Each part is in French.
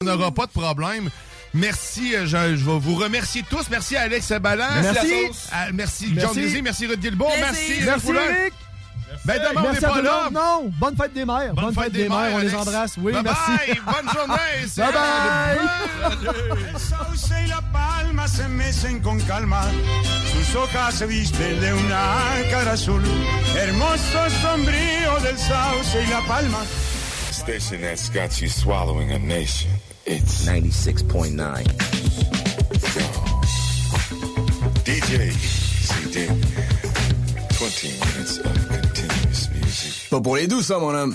On n'aura pas de problème. Merci, euh, je, je vais vous remercier tous. Merci à Alex Ballant. Merci. À- merci, Merci. John Désir, merci Ruth Guilbeault, merci Merci, Eric. Ben demain, on n'est Merci à pas là. monde. Non, bonne fête des mères. Bonne, fête, des, mères, on les embrasse. Oui, Bye merci. bye, bonne journée. Bye bye. El sauce y la palma se mecen con calma, sus hojas se visten de una cara azul, hermoso sombrío del sauce y la palma. Station that's got you swallowing a nation. It's 96.9. DJ CD. 20 minutes of continuous music. Pas pour les doux, ça, mon homme.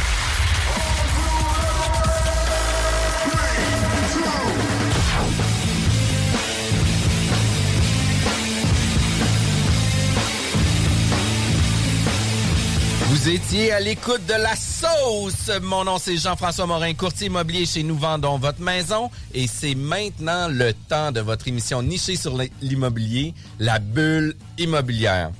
Vous étiez à l'écoute de la sauce. Mon nom c'est Jean-François Morin, courtier immobilier chez Nous Vendons Votre Maison. Et c'est maintenant le temps de votre émission nichée sur l'immobilier, la bulle immobilière.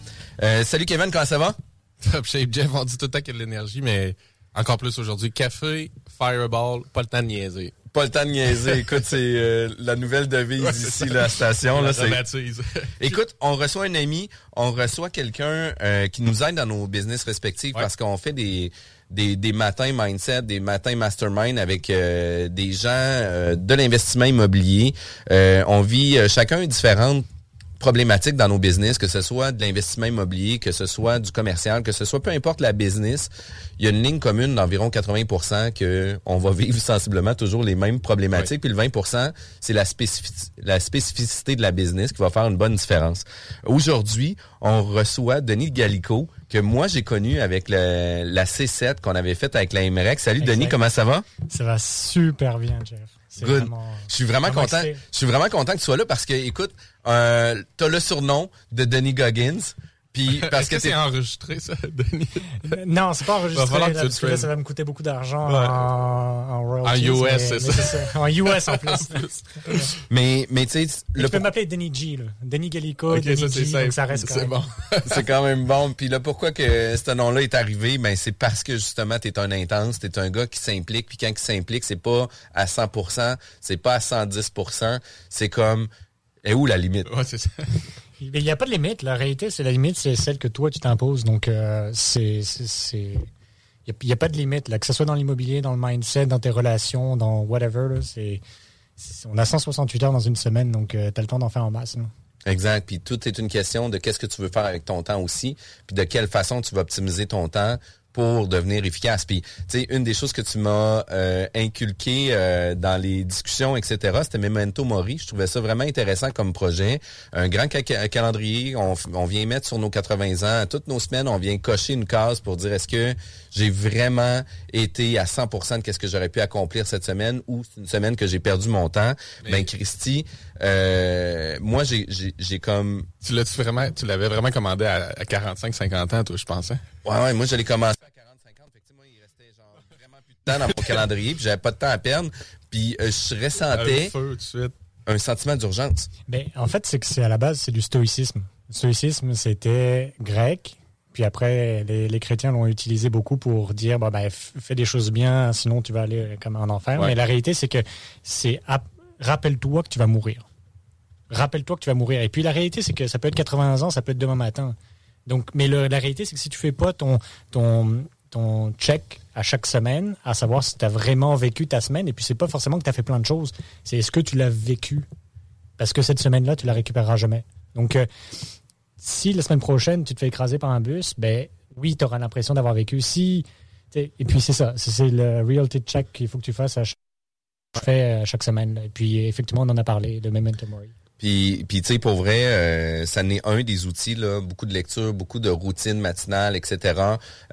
Euh, salut Kevin, comment ça va? Top shape, Jeff, on dit tout le temps qu'il y a de l'énergie, mais encore plus aujourd'hui. Café, fireball, pas le temps de niaiser. Pas le temps de niaiser. Écoute, c'est euh, la nouvelle devise Ouais, ici, la station. Là. Écoute, on reçoit un ami, on reçoit quelqu'un euh, qui nous aide dans nos business respectifs parce qu'on fait des, des, des matins mindset, des matins mastermind avec euh, des gens euh, de l'investissement immobilier. Euh, on vit euh, chacun différentes problématiques dans nos business, que ce soit de l'investissement immobilier, que ce soit du commercial, que ce soit peu importe la business, il y a une ligne commune d'environ 80 que on va vivre sensiblement toujours les mêmes problématiques. Puis le 20 c'est la, spécifici- la spécificité de la business qui va faire une bonne différence. Aujourd'hui, on reçoit Denis Gallico, que moi j'ai connu avec le- la C7 qu'on avait faite avec la MREC. Salut Denis, comment ça va? Ça va super bien, Jeff. Good. vraiment- Je suis vraiment vraiment content. excité. Je suis vraiment content que tu sois là parce que, écoute, euh, t'as le surnom de Denis Goggins. Puis parce Est-ce que, que c'est enregistré, ça, Denis? Non, c'est pas enregistré, Va falloir que là, parce que là, ça va me coûter beaucoup d'argent Ouais. en, en. En US, mais- c'est mais ça. En US en plus. mais, mais tu sais, le tu peux m'appeler Denis G, là. Denis Gallico, Ok, Denis ça, c'est G, donc ça reste C'est correct. bon. c'est quand même bon. Puis là, pourquoi que ce nom-là est arrivé? Ben, c'est parce que justement, t'es un intense, t'es un gars qui s'implique. Puis quand il s'implique, c'est pas à 100%, c'est pas à 110%. C'est comme, est où la limite? Ouais, c'est ça. Il n'y a pas de limite. La réalité, c'est la limite, c'est celle que toi, tu t'imposes. Donc, euh, c'est... c'est- c'est- Il n'y a, pas de limite, là, que ce soit dans l'immobilier, dans le mindset, dans tes relations, dans whatever. là, c'est, on a 168 heures dans une semaine, donc tu as le temps d'en faire en masse. là. Exact. Puis tout est une question de qu'est-ce que tu veux faire avec ton temps aussi, puis de quelle façon tu vas optimiser ton temps pour devenir efficace. Puis, tu une des choses que tu m'as euh, inculqué euh, dans les discussions, etc., c'était Memento Mori. Je trouvais ça vraiment intéressant comme projet. Un grand ca- ca- calendrier, on vient mettre sur nos 80 ans. Toutes nos semaines, on vient cocher une case pour dire est-ce que j'ai vraiment été à 100% de qu'est-ce que j'aurais pu accomplir cette semaine ou c'est une semaine que j'ai perdu mon temps. Ben, Christy, euh, moi, j'ai- j'ai j'ai comme... Tu l'as-tu vraiment, tu l'avais vraiment commandé à, à 45, 50 ans, toi, je pensais? Ouais, ouais, moi, je l'ai commencé à 40, 50. Fait que, tu sais, moi, il restait genre vraiment plus de temps dans mon calendrier, puis j'avais pas de temps à perdre, puis euh, je ressentais Un feu tout de suite. un sentiment d'urgence. Ben, en fait, c'est que c'est à la base, c'est du stoïcisme. Le stoïcisme, c'était grec. Puis après, les, les chrétiens l'ont utilisé beaucoup pour dire, bah, ben, f- fais des choses bien, sinon tu vas aller comme en enfer. Ouais. Mais la réalité, c'est que c'est ap- rappelle-toi que tu vas mourir. Rappelle-toi que tu vas mourir. Et puis la réalité, c'est que ça peut être 80 ans, ça peut être demain matin. Donc, mais le- la réalité, c'est que si tu fais pas ton, ton, ton check à chaque semaine, à savoir si tu as vraiment vécu ta semaine, et puis c'est pas forcément que tu as fait plein de choses, c'est est-ce que tu l'as vécu? Parce que cette semaine-là, tu la récupéreras jamais. Donc, euh, si la semaine prochaine, tu te fais écraser par un bus, ben oui, tu auras l'impression d'avoir vécu. Si, et puis c'est ça, c'est le reality check qu'il faut que tu fasses à à chaque semaine. Et puis effectivement, on en a parlé de Memento Mori. Puis, puis tu sais, pour vrai, euh, ça n'est un des outils, là, beaucoup de lecture, beaucoup de routines matinales, etc.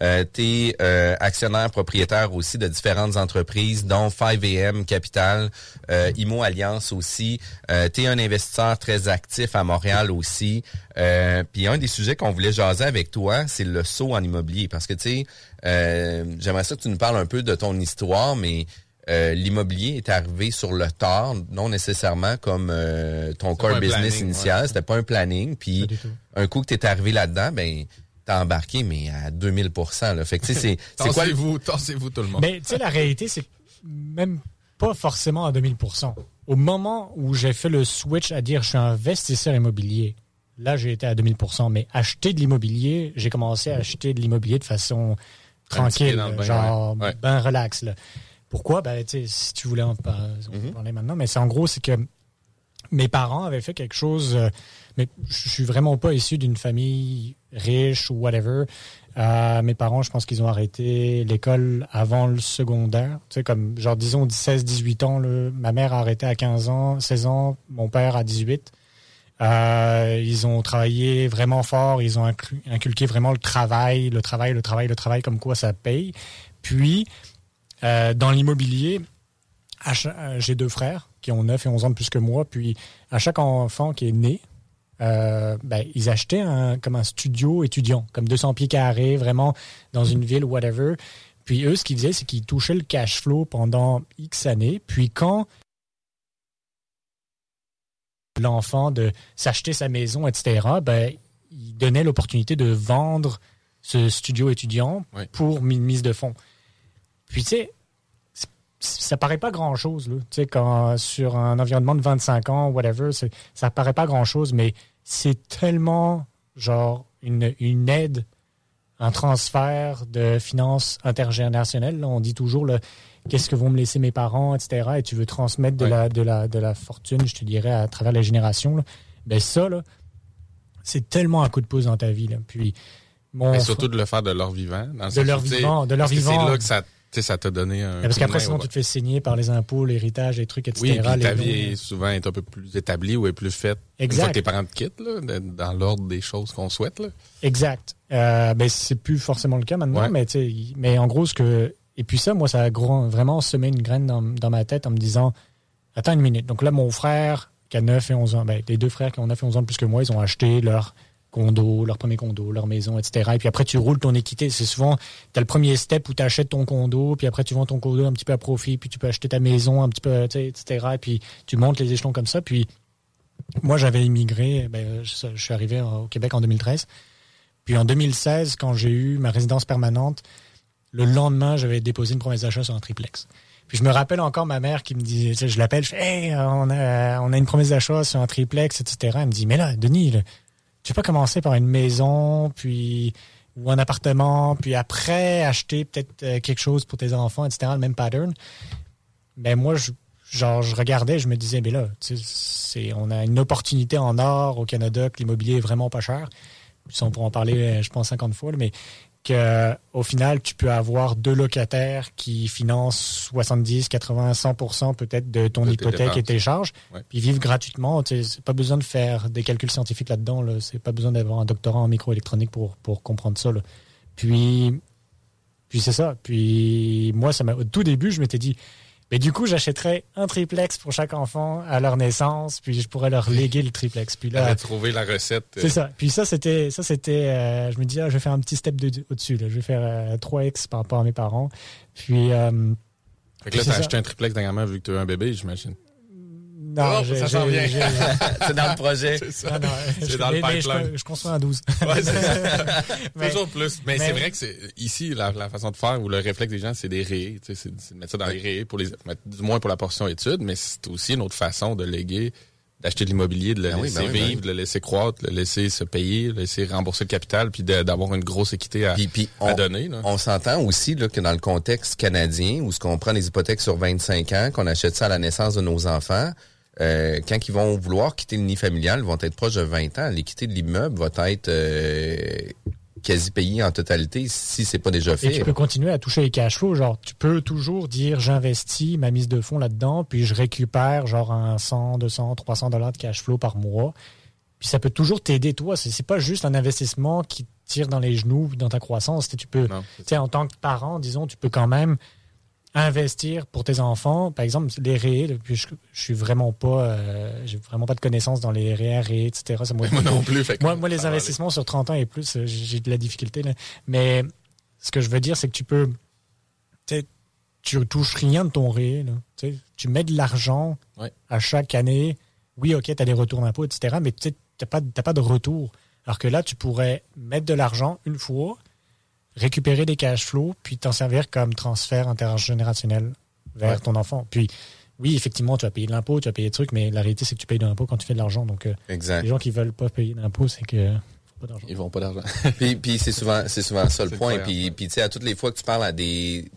Euh, tu es actionnaire propriétaire aussi de différentes entreprises, dont 5AM Capital, euh, IMO Alliance aussi. Euh, tu es un investisseur très actif à Montréal aussi. Euh, puis un des sujets qu'on voulait jaser avec toi, c'est le saut en immobilier. Parce que, tu sais, euh, j'aimerais ça que tu nous parles un peu de ton histoire, mais... Euh, l'immobilier est arrivé sur le tard, non nécessairement comme euh, ton core business planning, initial. ouais. C'était pas un planning. Puis un coup que tu es arrivé là-dedans, ben t'as embarqué, mais à 2000 là. Fait que tu sais, c'est c'est quoi le... Tassez-vous, tassez-vous tout le monde. Mais tu sais, la réalité, c'est que même pas forcément à 2000%. Au moment où j'ai fait le switch à dire je suis investisseur immobilier, là, j'ai été à 2000%. Mais acheter de l'immobilier, j'ai commencé à acheter de l'immobilier de façon tranquille, genre ouais. Ouais. ben relax. Là. Pourquoi? Ben, sais, si tu voulais en peut parler maintenant, mais c'est en gros, c'est que mes parents avaient fait quelque chose, euh, mais je suis vraiment pas issu d'une famille riche ou whatever. Euh, mes parents, je pense qu'ils ont arrêté l'école avant le secondaire. Tu sais, comme, genre, disons, 16, 18 ans. là. Ma mère a arrêté à 15 ans, 16 ans, mon père à 18. Euh, ils ont travaillé vraiment fort, ils ont inculqué vraiment le travail, le travail, le travail, le travail, comme quoi ça paye. Puis, euh, dans l'immobilier, euh, j'ai deux frères qui ont 9 et 11 ans de plus que moi. Puis, à chaque enfant qui est né, euh, ben, ils achetaient un, comme un studio étudiant, comme 200 pieds carrés, vraiment dans une ville, whatever. Puis eux, ce qu'ils faisaient, c'est qu'ils touchaient le cash flow pendant X années. Puis quand l'enfant de s'acheter sa maison, etc., ben, ils donnaient l'opportunité de vendre ce studio étudiant Oui. pour une mise de fonds. Puis tu sais, ça paraît pas grand chose là. Tu sais, quand sur un environnement de 25 ans, whatever, ça paraît pas grand chose, mais c'est tellement genre une, une aide, un transfert de finances intergénérationnelles. là. On dit toujours le qu'est-ce que vont me laisser mes parents, etc. Et tu veux transmettre de, Ouais. la, de, la, de la fortune, je te dirais, à travers les générations. Là. Ben ça, là, c'est tellement un coup de pouce dans ta vie. Là. Puis, mon Mais surtout de le faire de leur vivant. dans De leur vivant, de leur vivant. C'est là que ça, tu sais, ça t'a donné un. Mais parce qu'après, sinon, tu te fais signer par les impôts, l'héritage, les trucs, etc. Oui, puis ta vie est souvent est un peu plus établie ou est plus faite. Exact. Une fois que tes parents te quittent, là, dans l'ordre des choses qu'on souhaite. Là. Exact. Euh, ben, c'est plus forcément le cas maintenant, Ouais. mais, mais en gros, ce que. Et puis ça, moi, ça a gros- vraiment semé une graine dans, dans ma tête en me disant Attends une minute. Donc là, mon frère, qui a 9 et 11 ans, ben, les deux frères qui ont 9 et 11 ans de plus que moi, ils ont acheté leur condo, leur premier condo, leur maison, etc. Et puis après, tu roules ton équité. C'est souvent, tu as le premier step où tu achètes ton condo, puis après, tu vends ton condo un petit peu à profit, puis tu peux acheter ta maison un petit peu, etc. Et puis tu montes les échelons comme ça. Puis moi, j'avais immigré, ben, je, suis arrivé au Québec en 2013. Puis en 2016, quand j'ai eu ma résidence permanente, le lendemain, j'avais déposé une promesse d'achat sur un triplex. Puis je me rappelle encore ma mère qui me dit, je l'appelle, je fais, hey, on a, on a une promesse d'achat sur un triplex, etc. Elle me dit, mais là, Denis, tu peux pas commencer par une maison, puis ou un appartement, puis après acheter peut-être euh, quelque chose pour tes enfants, etc. Le même pattern. Mais moi, je, genre, je regardais, je me disais, mais là, tu sais, on a une opportunité en or au Canada que l'immobilier est vraiment pas cher. Puis on pourra en parler, euh, je pense, 50 fois, mais que au final, tu peux avoir deux locataires qui financent 70, 80, 100 peut-être de ton De hypothèque et tes charges, Ouais. puis vivent gratuitement. Tu sais, C'est pas besoin de faire des calculs scientifiques là-dedans. Là. C'est pas besoin d'avoir un doctorat en microélectronique pour, pour comprendre ça. là. Puis, puis c'est ça. Puis moi, ça m'a, au tout début, je m'étais dit, Mais du coup, j'achèterais un triplex pour chaque enfant à leur naissance, puis je pourrais leur léguer le triplex. Puis là, trouver la recette. C'est euh, ça. Puis ça, c'était, ça, c'était, euh, je me dis, ah, je vais faire un petit step de- au-dessus. là. Je vais faire euh, 3x par rapport à mes parents. Puis, euh, Fait que là, c'est t'as ça. acheté un triplex dernièrement vu que tu as eu un bébé, j'imagine. Non, Oh, ça s'en vient. C'est dans le projet. C'est ça. Dans le pipeline. Je, je construis un 12. Ouais, c'est ça. Mais- Toujours plus. Mais, mais- c'est vrai que c'est ici la, la façon de faire ou le réflexe des gens, c'est des sais, C'est de mettre ça dans les rayés pour les mettre- du moins pour la portion études, mais c'est aussi une autre façon de léguer, d'acheter de l'immobilier, de le Ben oui, laisser ben oui, ben vivre, de le laisser croître, de le laisser se payer, de le laisser rembourser le capital, puis d'avoir une grosse équité à, Puis, puis à on, donner. Là. on s'entend aussi là, que dans le contexte canadien, où ce qu'on prend des hypothèques sur 25 ans, qu'on achète ça à la naissance de nos enfants, euh, quand ils vont vouloir quitter le nid familial, ils vont être proches de 20 ans. L'équité de l'immeuble va être euh, quasi payée en totalité si c'est pas déjà Et fait. tu peux continuer à toucher les cash flows. Genre, tu peux toujours dire j'investis ma mise de fonds là-dedans, puis je récupère genre un 100, 200, 300 dollars de cash flow par mois. Puis ça peut toujours t'aider, toi. C'est c'est pas juste un investissement qui te tire dans les genoux dans ta croissance. Tu peux, Non, tu sais, en tant que parent, disons, tu peux quand même investir pour tes enfants. Par exemple, les REE, je, je suis vraiment pas, euh, j'ai vraiment pas de connaissances dans les REER, REE, etc. Ça, moi, non plus. Fait moi, moi, les aller. investissements sur 30 ans et plus, euh, j'ai de la difficulté. là. Mais ce que je veux dire, c'est que tu peux. Tu touches rien de ton ré. là. Tu mets de l'argent Ouais. à chaque année. Oui, OK, tu as des retours d'impôts, etc. Mais tu n'as pas, t'as pas de retour. Alors que là, tu pourrais mettre de l'argent une fois, récupérer des cash flows, puis t'en servir comme transfert intergénérationnel vers Ouais. ton enfant. Puis, oui, effectivement, tu vas payer de l'impôt, tu vas payer des trucs, mais la réalité, c'est que tu payes de l'impôt quand tu fais de l'argent. Donc, euh, Exact. les gens qui veulent pas payer d'impôt, c'est que faut pas d'argent. Ils vont pas d'argent. puis puis c'est souvent c'est souvent ça le point incroyable. puis puis tu sais à toutes les fois que tu parles à des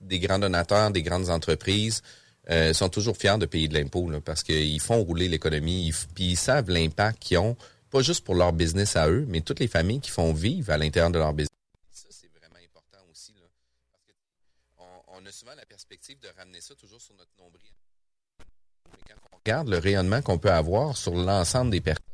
des grands donateurs des grandes entreprises euh, sont toujours fiers de payer de l'impôt là, parce qu'ils font rouler l'économie ils puis ils savent l'impact qu'ils ont pas juste pour leur business à eux mais toutes les familles qui font vivre à l'intérieur de leur business ça c'est vraiment important aussi là parce que on, on a souvent la perspective de ramener ça toujours sur notre nombril mais quand on regarde le rayonnement qu'on peut avoir sur l'ensemble des personnes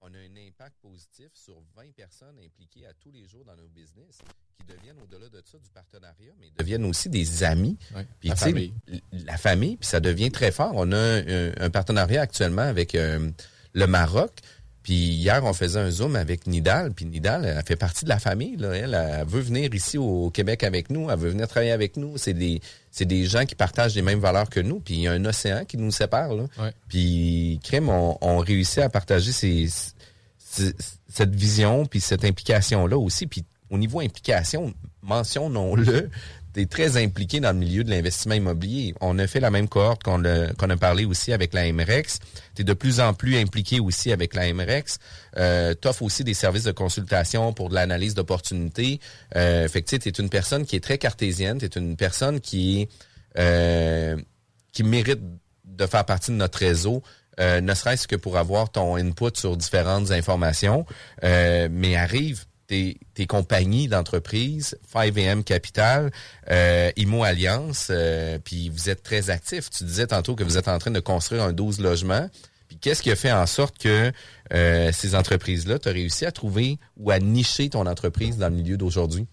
on a un impact positif sur 20 personnes impliquées à tous les jours dans nos business qui deviennent au-delà de ça du partenariat, mais deviennent aussi des amis. Ouais, Puis, la famille. La famille, puis ça devient très fort. On a un, un partenariat actuellement avec euh, le Maroc. Puis hier, on faisait un Zoom avec Nidal. Puis Nidal, elle fait partie de la famille. Là. Elle, elle veut venir ici au Québec avec nous. Elle veut venir travailler avec nous. C'est des, c'est des gens qui partagent les mêmes valeurs que nous. Puis il y a un océan qui nous sépare. Là. Ouais. Puis Crème, on, on réussit à partager ces, ces- cette vision puis cette implication-là aussi. Puis au niveau implication, mentionnons-le, tu es très impliqué dans le milieu de l'investissement immobilier. On a fait la même cohorte qu'on a, a parlé aussi avec la MREX. Tu es de plus en plus impliqué aussi avec la MREX. Euh, tu offres aussi des services de consultation pour de l'analyse d'opportunités. Euh, fait que tu es une personne qui est très cartésienne. Tu es une personne qui euh, qui mérite de faire partie de notre réseau, euh, ne serait-ce que pour avoir ton input sur différentes informations. Euh, mais arrive tes, compagnies d'entreprise, 5AM Capital, euh, Imo Alliance, euh, puis vous êtes très actifs. Tu disais tantôt que vous êtes en train de construire un 12 logements. Puis qu'est-ce qui a fait en sorte que euh, ces entreprises-là, tu as réussi à trouver ou à nicher ton entreprise dans le milieu d'aujourd'hui?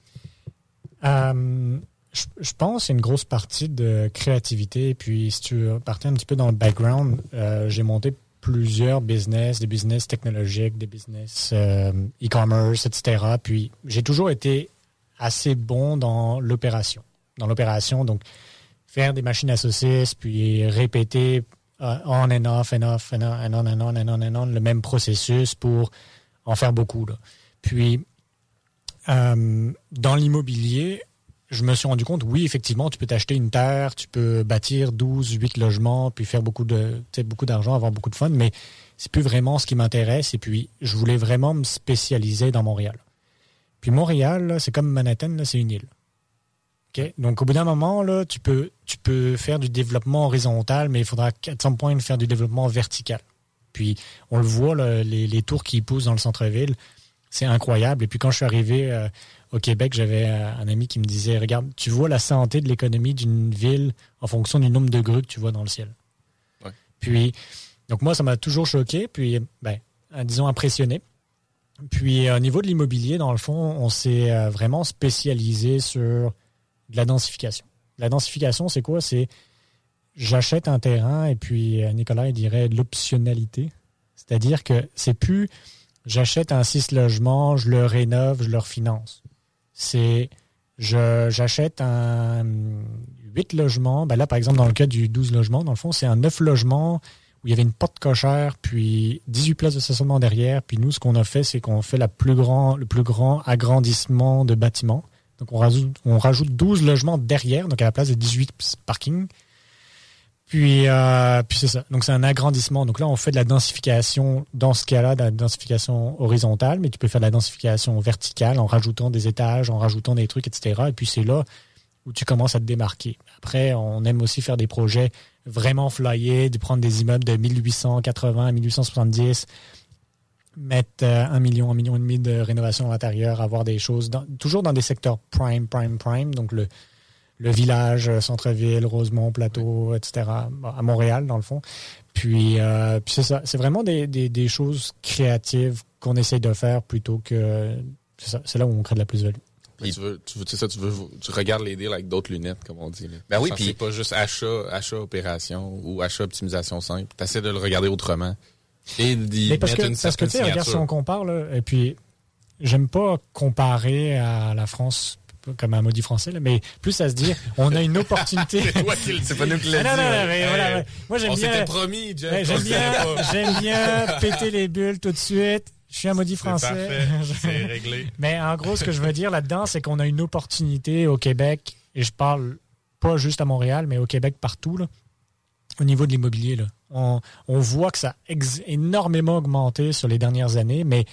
Je, pense c'est une grosse partie de créativité. Puis, si tu partais un petit peu dans le background, j'ai monté plusieurs business, des business technologiques, des business euh, e-commerce, etc. Puis, j'ai toujours été assez bon dans l'opération. Dans l'opération, donc, faire des machines à saucisses, puis répéter euh, on and off, and off, and on, and on, and on, and on, and on, le même processus pour en faire beaucoup. Là. Puis, euh, dans l'immobilier, je me suis rendu compte, oui, effectivement, tu peux t'acheter une terre, tu peux bâtir 12, 8 logements, puis faire beaucoup de, tu sais, beaucoup d'argent, avoir beaucoup de fun, mais c'est plus vraiment ce qui m'intéresse. Et puis, je voulais vraiment me spécialiser dans Montréal. Puis Montréal, c'est comme Manhattan, c'est une île. OK? Donc, au bout d'un moment, là, tu peux, tu peux faire du développement horizontal, mais il faudra, à some point, faire du développement vertical. Puis, on le voit, là, les, les tours qui poussent dans le centre-ville, c'est incroyable. Et puis, quand je suis arrivé euh, au Québec, j'avais euh, un ami qui me disait, regarde, tu vois la santé de l'économie d'une ville en fonction du nombre de grues que tu vois dans le ciel. Ouais. Puis, donc moi, ça m'a toujours choqué, puis, ben, euh, disons, impressionné. Puis, euh, au niveau de l'immobilier, dans le fond, on s'est vraiment spécialisé sur de la densification. La densification, c'est quoi? C'est j'achète un terrain et puis Nicolas il dirait l'optionnalité. C'est-à-dire que c'est plus j'achète un 6 logements, je le rénove, je le refinance. C'est j'achète un 8 logements. Ben là, par exemple, dans le cas du 12 logements, dans le fond, c'est un 9 logements où il y avait une porte cochère, puis 18 places de stationnement derrière. Puis nous, ce qu'on a fait, c'est qu'on fait la plus grand, le plus grand agrandissement de bâtiment. Donc, on rajoute, on rajoute 12 logements derrière, donc à la place de 18 parkings. Puis, euh, puis c'est ça. Donc, c'est un agrandissement. Donc là, on fait de la densification, dans ce cas-là, de la densification horizontale, mais tu peux faire de la densification verticale en rajoutant des étages, en rajoutant des trucs, etc. Et puis, c'est là où tu commences à te démarquer. Après, on aime aussi faire des projets vraiment flyés, de prendre des immeubles de 1880 à 1870, mettre euh, un million, un million et demi de rénovation à l'intérieur, avoir des choses, toujours dans des secteurs prime, prime, prime, donc le, le village, euh, centre-ville, Rosemont, Plateau, etc., à Montréal, dans le fond. Puis, euh, puis c'est ça, c'est vraiment des, des, des, choses créatives qu'on essaye de faire plutôt que... C'est là où on crée de la plus-value. tu veux, tu veux, ça, tu veux, tu regardes les deals avec d'autres lunettes, comme on dit. Ben oui, puis c'est pas juste achat, achat opération ou achat optimisation simple. Tu essaies de le regarder autrement. Et d'y parce que, parce que tu sais, regarde si on compare là, et puis j'aime pas comparer à la France comme un maudit français, là, mais plus à se dire, on a une opportunité. c'est pas nous qui l'a ah, dit. Non, non, mais voilà, Moi, j'aime on bien. s'était promis. Ouais, j'aime bien, j'aime bien péter les bulles tout de suite. Je suis un maudit français. C'est réglé. Mais en gros, ce que je veux dire là-dedans, c'est qu'on a une opportunité au Québec, et je parle pas juste à Montréal, mais au Québec partout, là, au niveau de l'immobilier. Là. On, on voit que ça a énormément augmenté sur les dernières années, mais,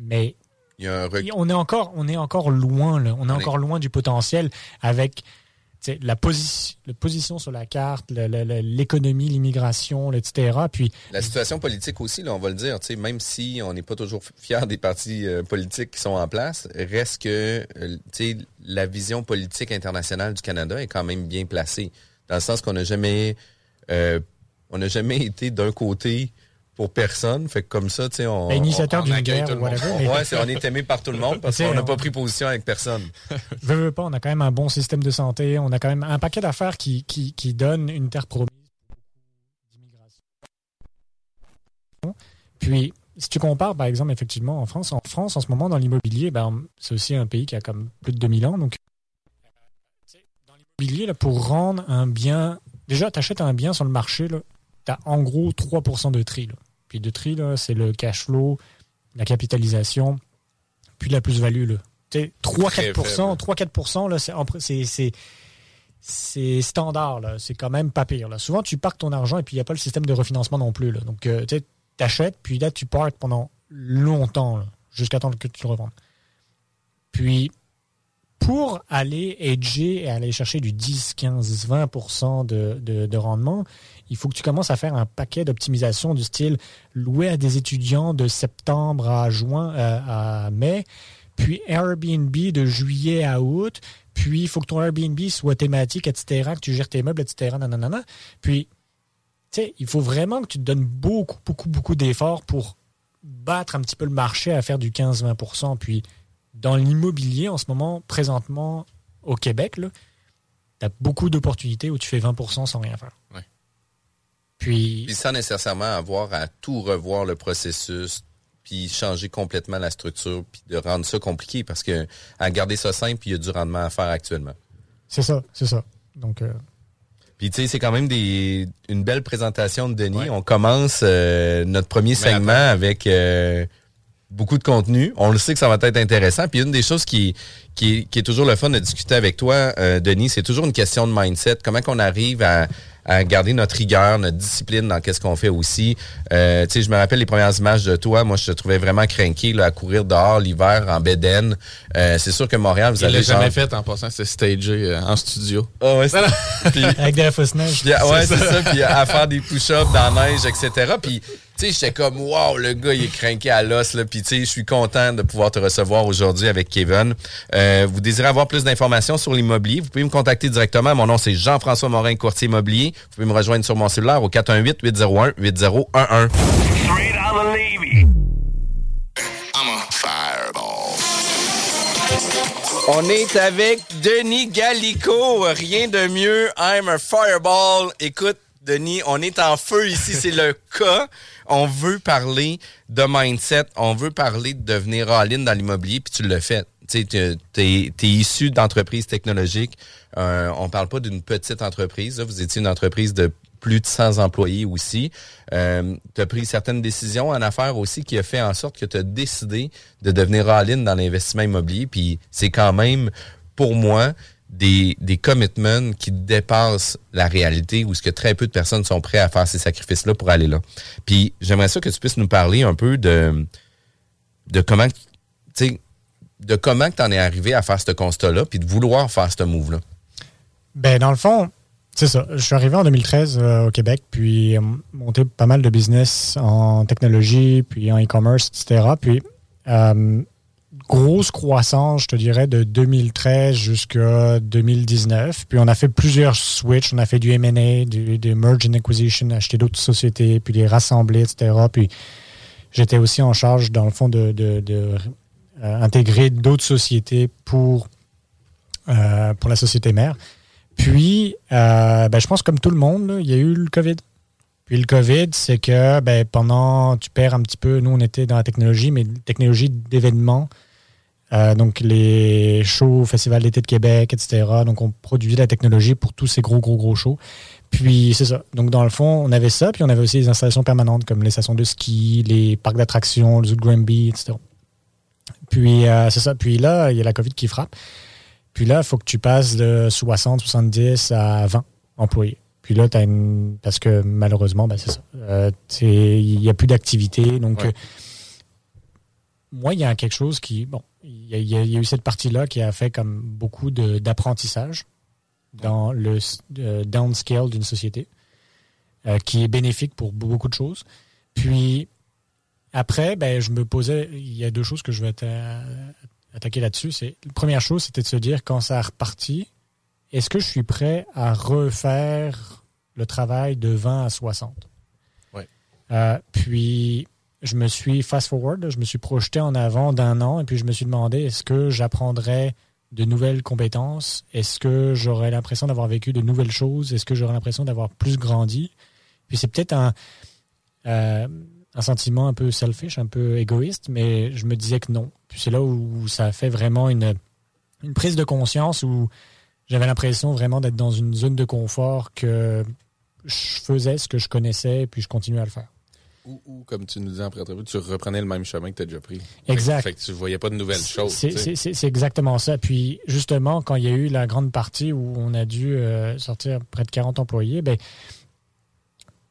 mais il y a un on est encore, on est encore loin, là. On est on encore est... loin du potentiel avec la, posi la position sur la carte, l'économie, l'immigration, etc. Puis la situation politique aussi, là, on va le dire. Même si on n'est pas toujours fier des partis euh, politiques qui sont en place, reste que euh, la vision politique internationale du Canada est quand même bien placée, dans le sens qu'on n'a jamais, euh, on n'a jamais été d'un côté pour personne. Fait que comme ça, tu sais, on. Initiateur d'une guerre ou whatever. Mais... Ouais, on est aimé par tout le monde parce qu'on n'a pas pris position avec personne. veux, veux pas, on a quand même un bon système de santé, on a quand même un paquet d'affaires qui, qui, qui donne une terre promise. Puis, si tu compares, par exemple, effectivement, en France, en France, en ce moment, dans l'immobilier, ben, c'est aussi un pays qui a comme plus de 2000 ans. Donc, dans l'immobilier, là, pour rendre un bien. Déjà, tu achètes un bien sur le marché, tu as en gros 3% de tri. Là. Puis de tri, c'est le cash flow, la capitalisation, puis la plus-value. 3-4%, 3-4%, c'est standard. C'est quand même pas pire. Là. Souvent, tu parques ton argent et puis il n'y a pas le système de refinancement non plus. Là. Donc, euh, tu achètes, puis là, tu parques pendant longtemps, jusqu'à temps que tu le revendes. Puis, pour aller edger et aller chercher du 10, 15, 20 de, de, de, rendement, il faut que tu commences à faire un paquet d'optimisation du style louer à des étudiants de septembre à juin euh, à mai, puis Airbnb de juillet à août, puis il faut que ton Airbnb soit thématique, etc., que tu gères tes meubles, etc., nanana. Puis, tu sais, il faut vraiment que tu te donnes beaucoup, beaucoup, beaucoup d'efforts pour battre un petit peu le marché à faire du 15-20% Puis, dans l'immobilier, en ce moment, présentement, au Québec, tu as beaucoup d'opportunités où tu fais 20% sans rien faire. Ouais. Puis, puis, sans nécessairement avoir à tout revoir le processus, puis changer complètement la structure, puis de rendre ça compliqué, parce que à garder ça simple, il y a du rendement à faire actuellement. C'est ça, c'est ça. Donc, euh... Puis tu sais, c'est quand même des une belle présentation de Denis. Ouais. On commence euh, notre premier segment avec euh, beaucoup de contenu. On le sait que ça va être intéressant. Puis une des choses qui, qui, qui est toujours le fun de discuter avec toi, euh, Denis, c'est toujours une question de mindset. Comment qu'on arrive à, à garder notre rigueur, notre discipline dans qu'est-ce qu'on fait aussi. Euh, tu sais, je me rappelle les premières images de toi. Moi, je te trouvais vraiment craqué là, à courir dehors l'hiver en bédaine. Euh, c'est sûr que Montréal, vous Il avez l'a genre... jamais fait en passant, c'est stagé euh, en studio. Oh, ouais, puis, Avec de la fausse neige. Puis, ouais, c'est ça. Puis à faire des push-ups dans la neige, etc. Puis sais, j'étais comme, wow, le gars, il est craqué à l'os, là. Puis, tu sais, je suis content de pouvoir te recevoir aujourd'hui avec Kevin. Euh, vous désirez avoir plus d'informations sur l'immobilier, vous pouvez me contacter directement. Mon nom, c'est Jean-François Morin, courtier immobilier. Vous pouvez me rejoindre sur mon cellulaire au 418-801-8011. Straight out of Levy. I'm a fireball. On est avec Denis Gallico. Rien de mieux. I'm a fireball. Écoute, Denis, on est en feu ici. C'est le cas. On veut parler de mindset. On veut parler de devenir all-in dans l'immobilier, puis tu le fais. Tu es, issu d'entreprises technologiques. Euh, on parle pas d'une petite entreprise. Vous étiez une entreprise de plus de 100 employés aussi. Euh, tu as pris certaines décisions en affaires aussi qui a fait en sorte que tu as décidé de devenir all-in dans l'investissement immobilier. Puis c'est quand même, pour moi, des, des commitments qui dépassent la réalité où ce que très peu de personnes sont prêtes à faire ces sacrifices-là pour aller là. Puis j'aimerais ça que tu puisses nous parler un peu de, de comment, tu de comment tu en es arrivé à faire ce constat-là, puis de vouloir faire ce move-là. Ben, dans le fond, c'est ça. Je suis arrivé en 2013 euh, au Québec, puis euh, monté pas mal de business en technologie, puis en e-commerce, etc. Puis, euh, grosse croissance, je te dirais, de 2013 jusqu'à 2019. Puis, on a fait plusieurs switches. On a fait du M&A, du, merge and acquisition, acheter d'autres sociétés, puis les rassembler, etc. Puis, j'étais aussi en charge, dans le fond, de, intégrer d'autres sociétés pour, pour la société mère. Puis, euh, ben, je pense comme tout le monde, il y a eu le COVID. Puis le COVID, c'est que ben, pendant, tu perds un petit peu, nous on était dans la technologie, mais technologie d'événements, euh, donc les shows, Festival d'été de Québec, etc. Donc on produisait la technologie pour tous ces gros, gros, gros shows. Puis c'est ça. Donc dans le fond, on avait ça, puis on avait aussi des installations permanentes comme les stations de ski, les parcs d'attractions, le Zoo de Granby, etc. Puis euh, c'est ça. Puis là, il y a la COVID qui frappe. Puis là, il faut que tu passes de 60, 70 à 20 employés. Puis là, as une. Parce que malheureusement, ben, c'est ça. Euh, il n'y a plus d'activité. Donc, euh, moi, il y a quelque chose qui. Bon, il y, a eu cette partie-là qui a fait comme beaucoup d'apprentissage dans le euh, downscale d'une société, qui est bénéfique pour beaucoup de choses. Puis, après, ben, je me posais. Il y a deux choses que je vais attaquer là-dessus, c'est la première chose, c'était de se dire quand ça a reparti, est-ce que je suis prêt à refaire le travail de 20 à 60? Oui. Euh, puis, je me suis fast-forward, je me suis projeté en avant d'un an et puis je me suis demandé est-ce que j'apprendrais de nouvelles compétences? Est-ce que j'aurais l'impression d'avoir vécu de nouvelles choses? Est-ce que j'aurais l'impression d'avoir plus grandi? Puis c'est peut-être un. Euh, un sentiment un peu selfish, un peu égoïste, mais je me disais que non. Puis c'est là où ça fait vraiment une, une prise de conscience où j'avais l'impression vraiment d'être dans une zone de confort que je faisais ce que je connaissais puis je continuais à le faire. Ou, comme tu nous disais après tu reprenais le même chemin que tu as déjà pris. Exact. Fait que, tu voyais pas de nouvelles choses. C'est exactement ça. Puis justement, quand il y a eu la grande partie où on a dû euh, sortir près de 40 employés, ben,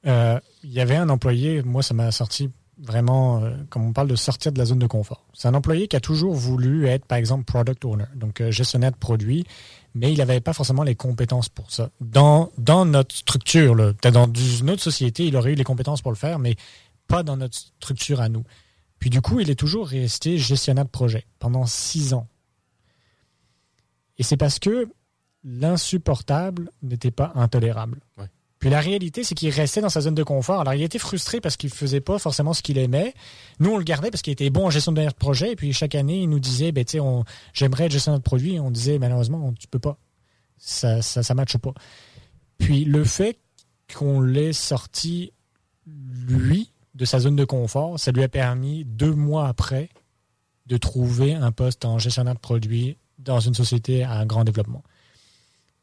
euh, il y avait un employé, moi ça m'a sorti vraiment, euh, comme on parle de sortir de la zone de confort. C'est un employé qui a toujours voulu être, par exemple, product owner, donc euh, gestionnaire de produits, mais il n'avait pas forcément les compétences pour ça. Dans, dans notre structure, peut-être dans une autre société, il aurait eu les compétences pour le faire, mais pas dans notre structure à nous. Puis du coup, il est toujours resté gestionnaire de projet pendant six ans. Et c'est parce que l'insupportable n'était pas intolérable. Puis la réalité, c'est qu'il restait dans sa zone de confort. Alors, il était frustré parce qu'il faisait pas forcément ce qu'il aimait. Nous, on le gardait parce qu'il était bon en gestion de projet. Et puis, chaque année, il nous disait, ben, tu sais, j'aimerais être gestionnaire de produit. On disait, malheureusement, tu peux pas. Ça, ça, ça matche pas. Puis, le fait qu'on l'ait sorti, lui, de sa zone de confort, ça lui a permis, deux mois après, de trouver un poste en gestionnaire de produit dans une société à un grand développement.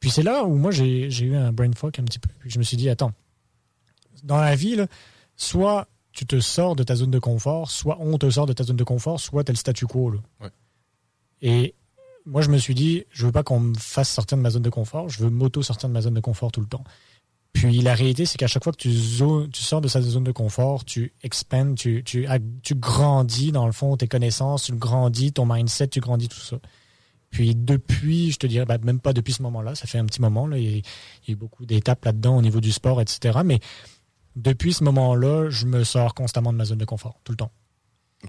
Puis c'est là où moi j'ai eu un brain fuck un petit peu. Puis je me suis dit, attends, dans la vie, soit tu te sors de ta zone de confort, soit on te sort de ta zone de confort, soit tu le statu quo. Et moi, je me suis dit, je veux pas qu'on me fasse sortir de ma zone de confort, je veux m'auto-sortir de ma zone de confort tout le temps. Puis la réalité, c'est qu'à chaque fois que tu, tu, sors de cette zone de confort, tu expandes, tu, tu, tu grandis dans le fond tes connaissances, tu grandis ton mindset, tu grandis tout ça. Puis depuis, je te dirais, bah, même pas depuis ce moment-là, ça fait un petit moment, là, il, y a, eu beaucoup d'étapes là-dedans au niveau du sport, etc. Mais depuis ce moment-là, je me sors constamment de ma zone de confort, tout le temps.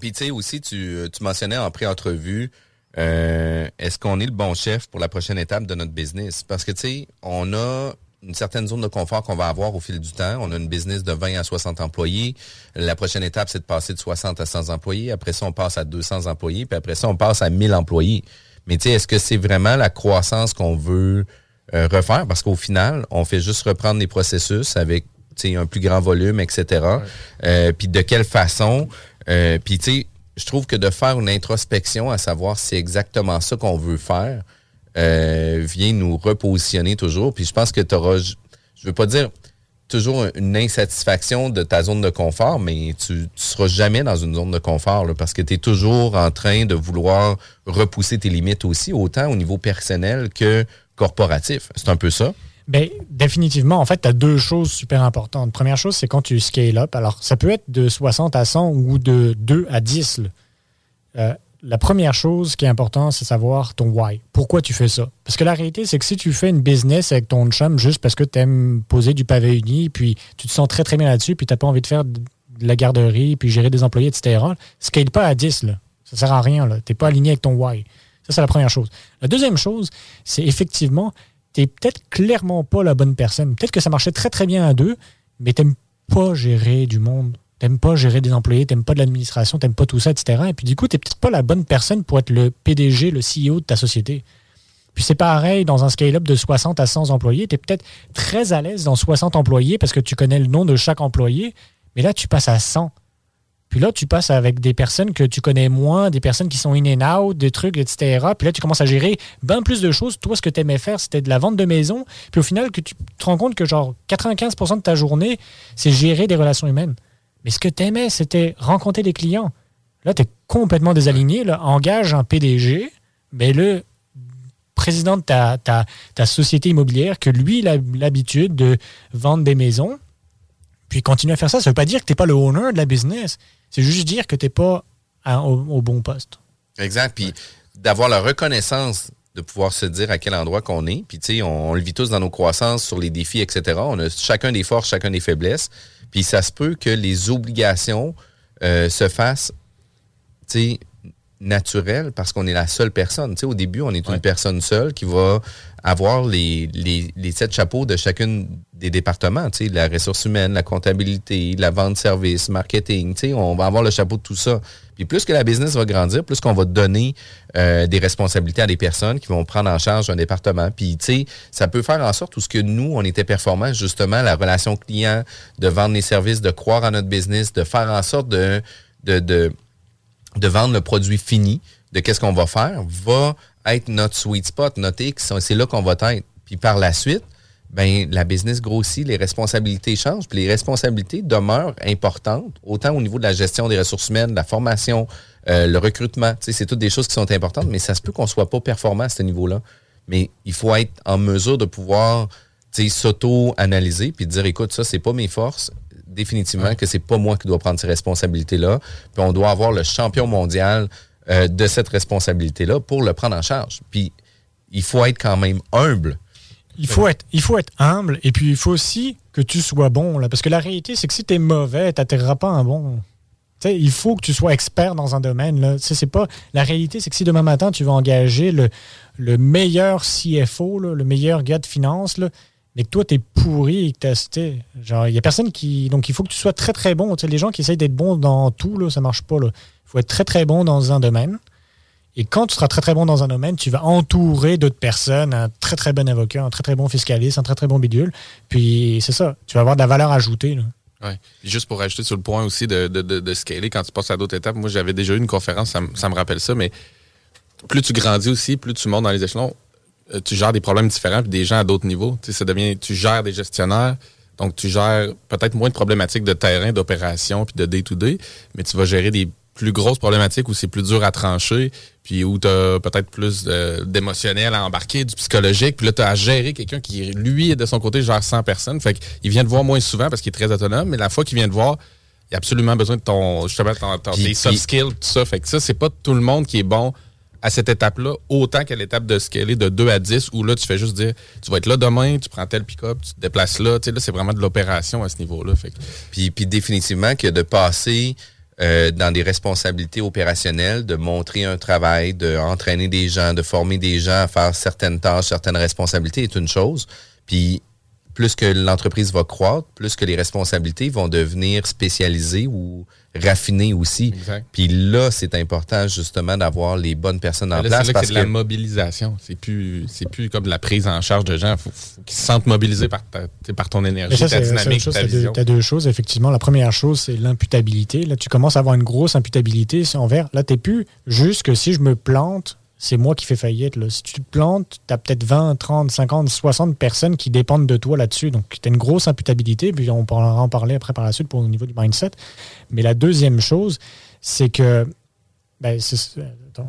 Puis tu sais aussi, tu, tu mentionnais en pré-entrevue, euh, est-ce qu'on est le bon chef pour la prochaine étape de notre business? Parce que tu sais, on a une certaine zone de confort qu'on va avoir au fil du temps. On a une business de 20 à 60 employés. La prochaine étape, c'est de passer de 60 à 100 employés. Après ça, on passe à 200 employés. Puis après ça, on passe à 1000 employés. Mais tu sais, est-ce que c'est vraiment la croissance qu'on veut euh, refaire? Parce qu'au final, on fait juste reprendre les processus avec un plus grand volume, etc. Euh, puis de quelle façon? Euh, puis tu sais, je trouve que de faire une introspection à savoir si c'est exactement ça qu'on veut faire vient nous repositionner toujours. Puis je pense que tu auras, je veux pas dire toujours une insatisfaction de ta zone de confort, mais tu ne seras jamais dans une zone de confort parce que tu es toujours en train de vouloir repousser tes limites aussi, autant au niveau personnel que corporatif. C'est un peu ça? Bien, définitivement. En fait, tu as deux choses super importantes. Première chose, c'est quand tu scale up. Alors, ça peut être de 60 à 100 ou de 2 à 10 la première chose qui est importante, c'est savoir ton why. Pourquoi tu fais ça? Parce que la réalité, c'est que si tu fais une business avec ton chum juste parce que tu aimes poser du pavé uni, puis tu te sens très très bien là-dessus, puis tu n'as pas envie de faire de la garderie, puis gérer des employés, etc., scale pas à 10. Là. Ça sert à rien. Tu n'es pas aligné avec ton why. Ça, c'est la première chose. La deuxième chose, c'est effectivement, tu n'es peut-être clairement pas la bonne personne. Peut-être que ça marchait très très bien à deux, mais tu n'aimes pas gérer du monde t'aimes pas gérer des employés, t'aimes pas de l'administration, t'aimes pas tout ça, etc. Et puis du coup, t'es peut-être pas la bonne personne pour être le PDG, le CEO de ta société. Puis c'est pareil, dans un scale-up de 60 à 100 employés, tu es peut-être très à l'aise dans 60 employés parce que tu connais le nom de chaque employé, mais là, tu passes à 100. Puis là, tu passes avec des personnes que tu connais moins, des personnes qui sont in and out, des trucs, etc. Puis là, tu commences à gérer bien plus de choses. Toi, ce que tu aimais faire, c'était de la vente de maison. Puis au final, que tu te rends compte que genre 95% de ta journée, c'est gérer des relations humaines. Mais ce que tu aimais, c'était rencontrer les clients. Là, tu es complètement désaligné. Là. Engage un PDG, mais le président de ta, ta, société immobilière, que lui, il a l'habitude de vendre des maisons, puis continue à faire ça. Ça ne veut pas dire que tu n'es pas le owner de la business. C'est juste dire que tu n'es pas au, bon poste. Exact. Puis d'avoir la reconnaissance de pouvoir se dire à quel endroit qu'on est. Puis, tu sais, on, le vit tous dans nos croissances, sur les défis, etc. On a chacun des forces, chacun des faiblesses. Puis ça se peut que les obligations euh, se fassent naturelles parce qu'on est la seule personne. au début, on est une personne seule qui va avoir les, les, sept chapeaux de chacune des départements, la ressource humaine, la comptabilité, la vente de services, marketing. On va avoir le chapeau de tout ça. Puis plus que la business va grandir, plus qu'on va donner euh, des responsabilités à des personnes qui vont prendre en charge un département. Puis, tu sais, ça peut faire en sorte tout ce que nous, on était performants, justement, la relation client, de vendre les services, de croire à notre business, de faire en sorte de, de, de, de vendre le produit fini, de qu'est-ce qu'on va faire, va être notre sweet spot, notre X. C'est là qu'on va être. Puis par la suite, ben la business grossit, les responsabilités changent, puis les responsabilités demeurent importantes, autant au niveau de la gestion des ressources humaines, de la formation, euh, le recrutement. C'est toutes des choses qui sont importantes, mais ça se peut qu'on soit pas performant à ce niveau-là. Mais il faut être en mesure de pouvoir s'auto-analyser puis dire écoute, ça, c'est pas mes forces. Définitivement que c'est pas moi qui dois prendre ces responsabilités-là. Puis on doit avoir le champion mondial euh, de cette responsabilité-là pour le prendre en charge. Puis il faut être quand même humble il faut, être, il faut être humble et puis il faut aussi que tu sois bon. Là, parce que la réalité, c'est que si tu es mauvais, tu n'atterriras pas un bon. il faut que tu sois expert dans un domaine. Là. C'est pas, la réalité, c'est que si demain matin, tu vas engager le, le meilleur CFO, le meilleur gars de finance, là, mais que toi, tu es pourri et que tu Genre, il n'y a personne qui. Donc, il faut que tu sois très, très bon. les gens qui essayent d'être bons dans tout, là, ça marche pas. Il faut être très, très bon dans un domaine. Et quand tu seras très très bon dans un domaine, tu vas entourer d'autres personnes, un très très bon avocat, un très très bon fiscaliste, un très très bon bidule. Puis c'est ça, tu vas avoir de la valeur ajoutée. Ouais. juste pour rajouter sur le point aussi de, scaler quand tu passes à d'autres étapes, moi j'avais déjà eu une conférence, ça, me rappelle ça, mais plus tu grandis aussi, plus tu montes dans les échelons, tu gères des problèmes différents puis des gens à d'autres niveaux. Tu ça devient, tu gères des gestionnaires, donc tu gères peut-être moins de problématiques de terrain, d'opération puis de day-to-day, mais tu vas gérer des plus grosses problématiques où c'est plus dur à trancher, puis où tu as peut-être plus d'émotionnel à embarquer, du psychologique, puis là, tu as à gérer quelqu'un qui, lui, de son côté, gère 100 personnes. Fait qu'il vient te voir moins souvent parce qu'il est très autonome, mais la fois qu'il vient te voir, il a absolument besoin de ton, justement, ton, ton soft skills, tout ça. Fait que ça, c'est pas tout le monde qui est bon à cette étape-là, autant qu'à l'étape de scaler de 2 à 10, où là, tu fais juste dire, tu vas être là demain, tu prends tel pick-up, tu te déplaces là. Tu sais, là, c'est vraiment de l'opération à ce niveau-là. Puis, puis définitivement que de passer euh, dans des responsabilités opérationnelles, de montrer un travail, d'entraîner des gens, de former des gens à faire certaines tâches, certaines responsabilités est une chose. Puis plus que l'entreprise va croître, plus que les responsabilités vont devenir spécialisées ou raffinées aussi. Puis là, c'est important justement d'avoir les bonnes personnes en là, place. C'est parce de que la mobilisation. C'est plus, c'est plus comme de la prise en charge de gens. Il faut, faut qu'ils se sentent mobilisés par, ta, par ton énergie, ça, ta dynamique, ta vision. Tu as deux choses, effectivement. La première chose, c'est l'imputabilité. Là, tu commences à avoir une grosse imputabilité envers. Là, tu n'es plus juste que si je me plante, c'est moi qui fais faillite. Là. Si tu te plantes, tu as peut-être 20, 30, 50, 60 personnes qui dépendent de toi là-dessus. Donc, tu as une grosse imputabilité, puis on pourra en parler après par la suite pour au niveau du mindset. Mais la deuxième chose, c'est que. Ben, c'est, attends,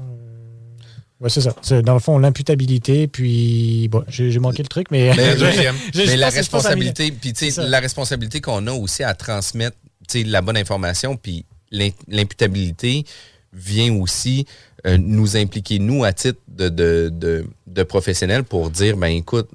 Ouais, c'est ça. C'est, dans le fond, l'imputabilité, puis bon, j'ai, j'ai manqué le truc, mais. Mais, je- mais je la je responsabilité, puis tu sais, la responsabilité qu'on a aussi à transmettre tu sais, la bonne information, puis l'im- l'imputabilité vient aussi euh, nous impliquer, nous, à titre de, de, professionnels, pour dire, ben écoute,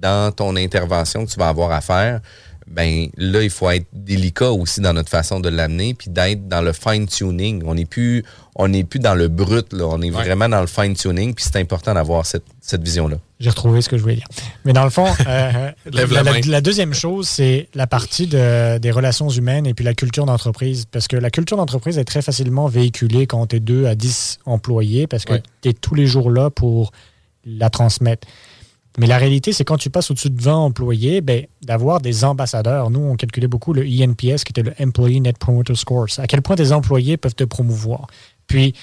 dans ton intervention que tu vas avoir à faire, ben là, il faut être délicat aussi dans notre façon de l'amener, puis d'être dans le fine-tuning. On n'est plus, on n'est plus dans le brut, là. On est vraiment dans le fine-tuning, puis c'est important d'avoir cette, cette vision-là. J'ai retrouvé ce que je voulais dire. Mais dans le fond, euh, la, la la- main. la deuxième chose, c'est la partie de- des relations humaines et puis la culture d'entreprise. Parce que la culture d'entreprise est très facilement véhiculée quand tu es 2 à 10 employés parce que Ouais. tu es tous les jours là pour la transmettre. Mais la réalité, c'est quand tu passes au-dessus de 20 employés, ben, d'avoir des ambassadeurs. Nous, on calculait beaucoup le ENPS, qui était le Employee Net Promoter Score. À quel point tes employés peuvent te promouvoir. Puis,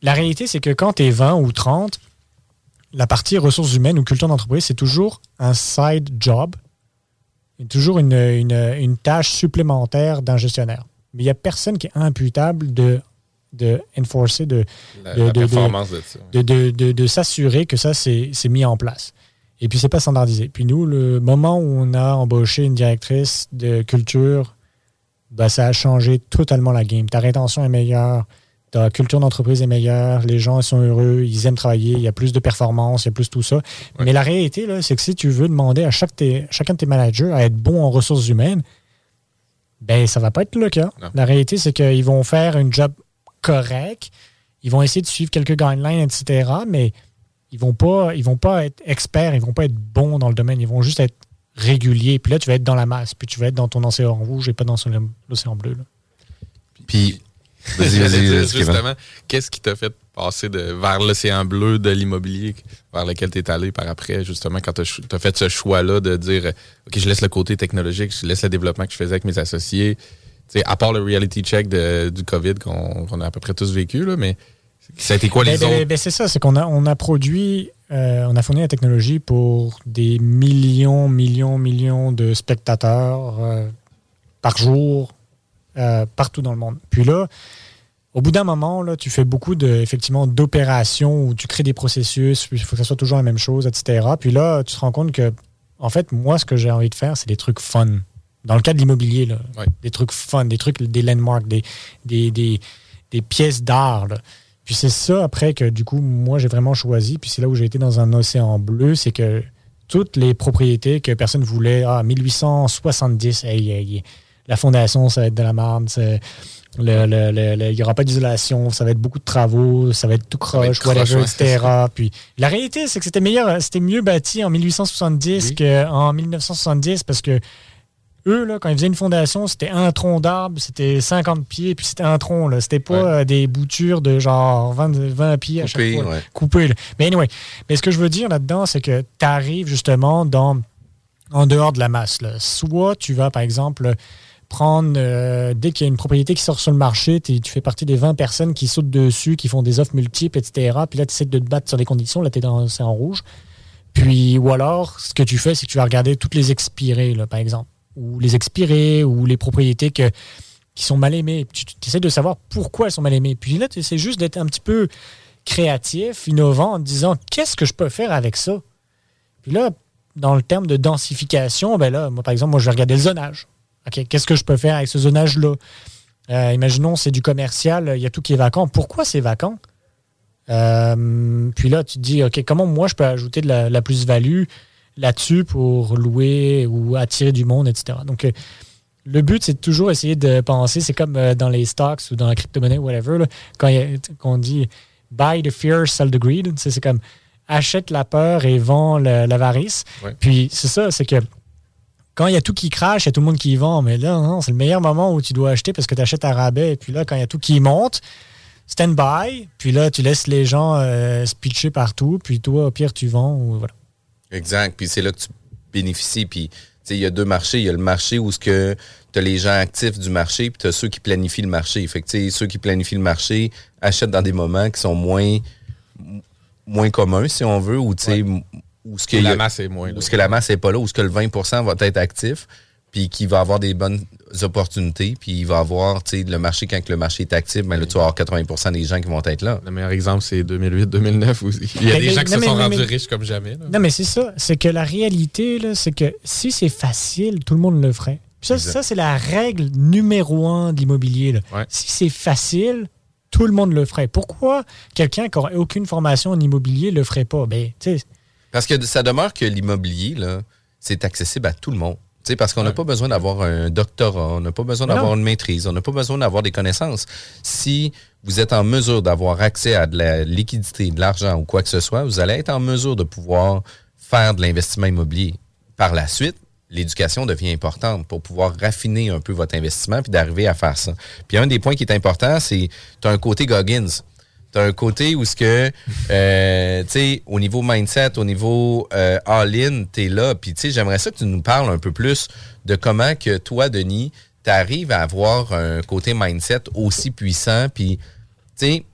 la réalité, c'est que quand tu es 20 ou 30, la partie ressources humaines ou culture d'entreprise, c'est toujours un side job, toujours une, une- une tâche supplémentaire d'un gestionnaire. Mais il n'y a personne qui est imputable de, de enforcer, s'assurer que ça, c'est mis en place. Et puis, c'est pas standardisé. Puis nous, le moment où on a embauché une directrice de culture, ben, ça a changé totalement la game. Ta rétention est meilleure, ta culture d'entreprise est meilleure, les gens sont heureux, ils aiment travailler, il y a plus de performance, il y a plus tout ça. Mais la réalité, là, c'est que si tu veux demander à chaque tes- chacun de tes managers à être bon en ressources humaines, ben ça va pas être le cas. La réalité, c'est qu'ils vont faire un job correct, ils vont essayer de suivre quelques guidelines, etc., mais ils vont pas, ils vont pas être experts, ils vont pas être bons dans le domaine, ils vont juste être réguliers. Puis là, tu vas être dans la masse, puis tu vas être dans ton océan rouge et pas dans son- l'océan bleu. là. Puis, vas-y, vas-y. Justement, qu'est-ce qui t'a fait passer de, vers l'océan bleu de l'immobilier vers lequel tu es allé par après, justement, quand tu as, fait ce choix-là de dire OK, je laisse le côté technologique, je laisse le développement que je faisais avec mes associés. Tu sais, à part le reality check de- du COVID qu'on qu'on a à peu près tous vécu, là, mais ça a été quoi les Ben, ben, autres? ben, c'est ça, c'est qu'on a, on a produit, euh, on a fourni la technologie pour des millions, millions, millions de spectateurs euh, par jour, euh, partout dans le monde. Puis là, au bout d'un moment, là, tu fais beaucoup de, effectivement, d'opérations où tu crées des processus, puis il faut que ça soit toujours la même chose, etc. Puis là, tu te rends compte que, en fait, moi, ce que j'ai envie de faire, c'est des trucs fun. Dans le cas de l'immobilier, là, des trucs fun, des trucs, des landmarks, des, des, des, des pièces d'art. Puis c'est ça, après, que du coup, moi, j'ai vraiment choisi. Puis c'est là où j'ai été dans un océan bleu, c'est que toutes les propriétés que personne voulait, ah, 1870, hey, hey, la fondation, ça va être de la c'est- le- il n'y aura pas d'isolation, ça va être beaucoup de travaux, ça va être tout croche, whatever, etc. Puis la réalité, c'est que c'était meilleur, c'était mieux bâti en 1870 qu'en 1970 parce que eux, là, quand ils faisaient une fondation, c'était un tronc d'arbre, c'était 50 pieds, puis c'était un tronc. C'était pas euh, des boutures de genre 20, 20 pieds à chaque fois. ouais. Coupé. Mais anyway, mais ce que je veux dire là-dedans, c'est que tu arrives justement dans, en dehors de la masse. là. Soit tu vas, par exemple, prendre, euh, dès qu'il y a une propriété qui sort sur le marché, tu fais partie des 20 personnes qui sautent dessus, qui font des offres multiples, etc. Puis là, tu essaies de te battre sur des conditions, là, tu es dans l'océan rouge. Puis, ou alors, ce que tu fais, c'est que tu vas regarder toutes les expirées, là, par exemple. Ou les expirées, ou les propriétés qui sont mal aimées. Tu essaies de savoir pourquoi elles sont mal aimées. Puis là, tu essaies juste d'être un petit peu créatif, innovant, en disant qu'est-ce que je peux faire avec ça? Puis là, dans le terme de densification, ben là, moi, par exemple, moi, je vais regarder le zonage. Qu'est-ce que je peux faire avec ce zonage-là? Euh, imaginons, c'est du commercial, il y a tout qui est vacant. Pourquoi c'est vacant? Euh, puis là, tu te dis, OK, comment moi je peux ajouter de la, la plus-value? Là-dessus pour louer ou attirer du monde, etc. Donc, euh, le but, c'est toujours essayer de penser, c'est comme euh, dans les stocks ou dans la crypto-monnaie, whatever, là, quand, il y a- quand on dit buy the fear, sell the greed, c'est comme achète la peur et vend l'avarice. Ouais. Puis c'est ça, c'est que quand il y a tout qui crache, il y a tout le monde qui y vend. Mais là, non, c'est le meilleur moment où tu dois acheter parce que tu achètes à rabais. Et puis là, quand il y a tout qui monte, stand by. Puis là, tu laisses les gens euh, se pitcher partout. Puis toi, au pire, tu vends. Ou, voilà. Exact. Puis c'est là que tu bénéficies. Puis il y a deux marchés. Il y a le marché où ce que tu as les gens actifs du marché, puis tu as ceux qui planifient le marché. Fait que, ceux qui planifient le marché achètent dans des moments qui sont moins moins communs, si on veut, ou où ce que la masse est moins Où ce que la masse est pas là, où ce que le 20% va être actif, puis qui va avoir des bonnes opportunités, puis il va avoir, tu sais, le marché, quand le marché est actif, mais ben là, tu vas avoir 80% des gens qui vont être là. Le meilleur exemple, c'est 2008-2009. Il y a des gens qui se sont rendus riches comme jamais. Non, mais c'est ça. C'est que la réalité, c'est que si c'est facile, tout le monde le ferait. ça, ça c'est la règle numéro un de l'immobilier. Si c'est facile, tout le monde le ferait. Pourquoi quelqu'un qui n'aurait aucune formation en immobilier le ferait pas? Ben, Parce que ça demeure que l'immobilier, c'est accessible à tout le monde parce qu'on n'a pas besoin d'avoir un doctorat, on n'a pas besoin d'avoir une maîtrise, on n'a pas besoin d'avoir des connaissances. Si vous êtes en mesure d'avoir accès à de la liquidité, de l'argent ou quoi que ce soit, vous allez être en mesure de pouvoir faire de l'investissement immobilier. Par la suite, l'éducation devient importante pour pouvoir raffiner un peu votre investissement puis d'arriver à faire ça. Puis un des points qui est important, c'est tu as un côté Goggins. Tu as un côté où ce que euh, tu sais au niveau mindset, au niveau euh, all-in, tu es là puis tu sais j'aimerais ça que tu nous parles un peu plus de comment que toi Denis, tu arrives à avoir un côté mindset aussi puissant puis tu sais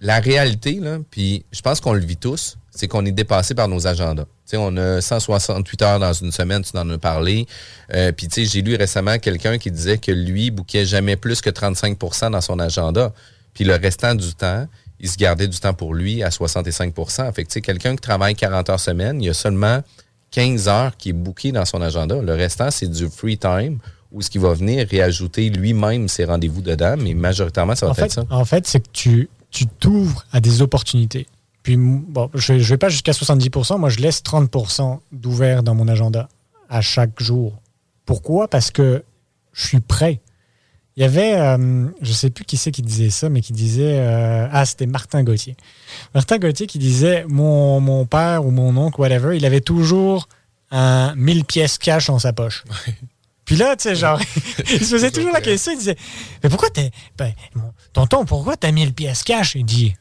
la réalité là, puis je pense qu'on le vit tous, c'est qu'on est dépassé par nos agendas. sais on a 168 heures dans une semaine, tu en as parlé. Euh, Puis j'ai lu récemment quelqu'un qui disait que lui bouquait jamais plus que 35% dans son agenda. Puis le restant du temps, il se gardait du temps pour lui à 65 Fait que, quelqu'un qui travaille 40 heures semaine, il y a seulement 15 heures qui est booké dans son agenda. Le restant, c'est du free time où ce qui va venir réajouter lui-même ses rendez-vous dedans, mais majoritairement, ça va être ça. En fait, c'est que tu tu t'ouvres à des opportunités. Puis, bon, je ne vais pas jusqu'à 70%, moi, je laisse 30% d'ouvert dans mon agenda à chaque jour. Pourquoi? Parce que je suis prêt. Il y avait, euh, je sais plus qui c'est qui disait ça, mais qui disait, euh, ah, c'était Martin Gauthier. Martin Gauthier qui disait, mon, mon, père ou mon oncle, whatever, il avait toujours un 1000 pièces cash dans sa poche. Puis là, tu sais, genre, il se faisait toujours la question, il disait, mais pourquoi t'es, ben, tonton, pourquoi t'as 1000 pièces cash? Il dit,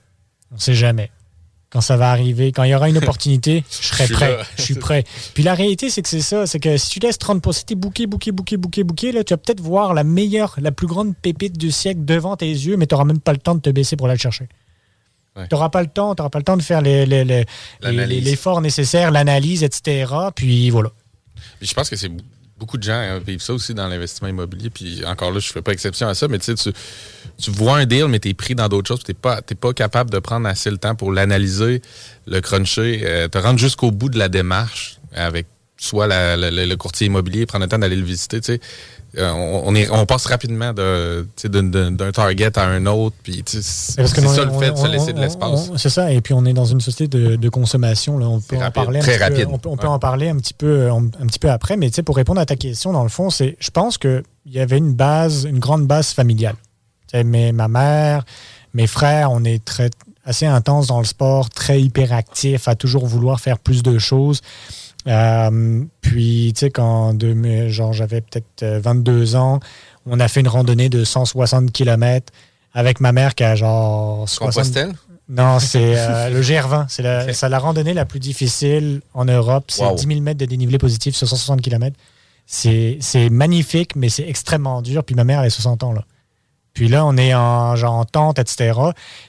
on sait jamais quand ça va arriver, quand il y aura une opportunité, je serai prêt. Je suis prêt. Puis la réalité, c'est que c'est ça. C'est que si tu laisses 30%, si t'es bouqué, bouqué, bouqué, bouqué, bouqué, là, tu vas peut-être voir la meilleure, la plus grande pépite du siècle devant tes yeux, mais tu n'auras même pas le temps de te baisser pour la chercher. Tu n'auras pas le temps, tu pas le temps de faire l'effort nécessaire, l'analyse, etc. Puis voilà. je pense que c'est beaucoup de gens hein, vivent ça aussi dans l'investissement immobilier. Puis encore là, je ne fais pas exception à ça, mais tu tu vois un deal, mais tu es pris dans d'autres choses. Tu n'es pas, pas capable de prendre assez le temps pour l'analyser, le cruncher, euh, te rendre jusqu'au bout de la démarche avec soit le courtier immobilier, prendre le temps d'aller le visiter. Euh, on, est, on passe rapidement d'un target à un autre. Puis c'est ça le fait de se laisser de l'espace. C'est ça. Et puis on est dans une société de, consommation. Là. On peut en parler. Très rapide. on peut, en parler un petit peu, un, petit peu après. Mais pour répondre à ta question, dans le fond, c'est, je pense qu'il y avait une base, une grande base familiale. Mais ma mère, mes frères, on est très assez intense dans le sport, très hyperactif, à toujours vouloir faire plus de choses. Euh, puis, tu sais, quand genre, j'avais peut-être 22 euh, ans, on a fait une randonnée de 160 km avec ma mère qui a genre 60... Non, c'est euh, le GR20. C'est la, la randonnée la plus difficile en Europe. C'est 10 000 mètres de dénivelé positif sur 160 km. C'est magnifique, mais c'est extrêmement dur. Puis ma mère, elle a 60 ans, là. Puis là, on est en, genre, en tente, etc.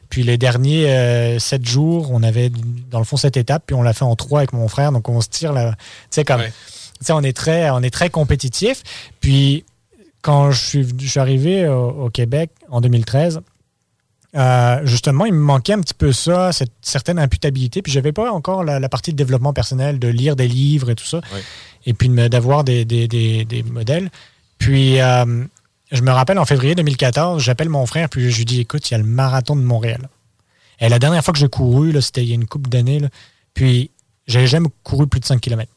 Puis les derniers euh, sept jours, on avait dans le fond cette étape, puis on l'a fait en trois avec mon frère. Donc on se tire là. Tu sais, comme. on est très, on est très compétitif. Puis quand je suis, je suis arrivé au, Québec en 2013, euh, justement, il me manquait un petit peu ça, cette certaine imputabilité. Puis j'avais pas encore la, partie de développement personnel, de lire des livres et tout ça. Et puis d'avoir des, des, des, modèles. Puis euh, je me rappelle en février 2014, j'appelle mon frère, puis je lui dis écoute, il y a le marathon de Montréal. Et la dernière fois que j'ai couru, c'était il y a une couple d'années, puis j'avais jamais couru plus de 5 km.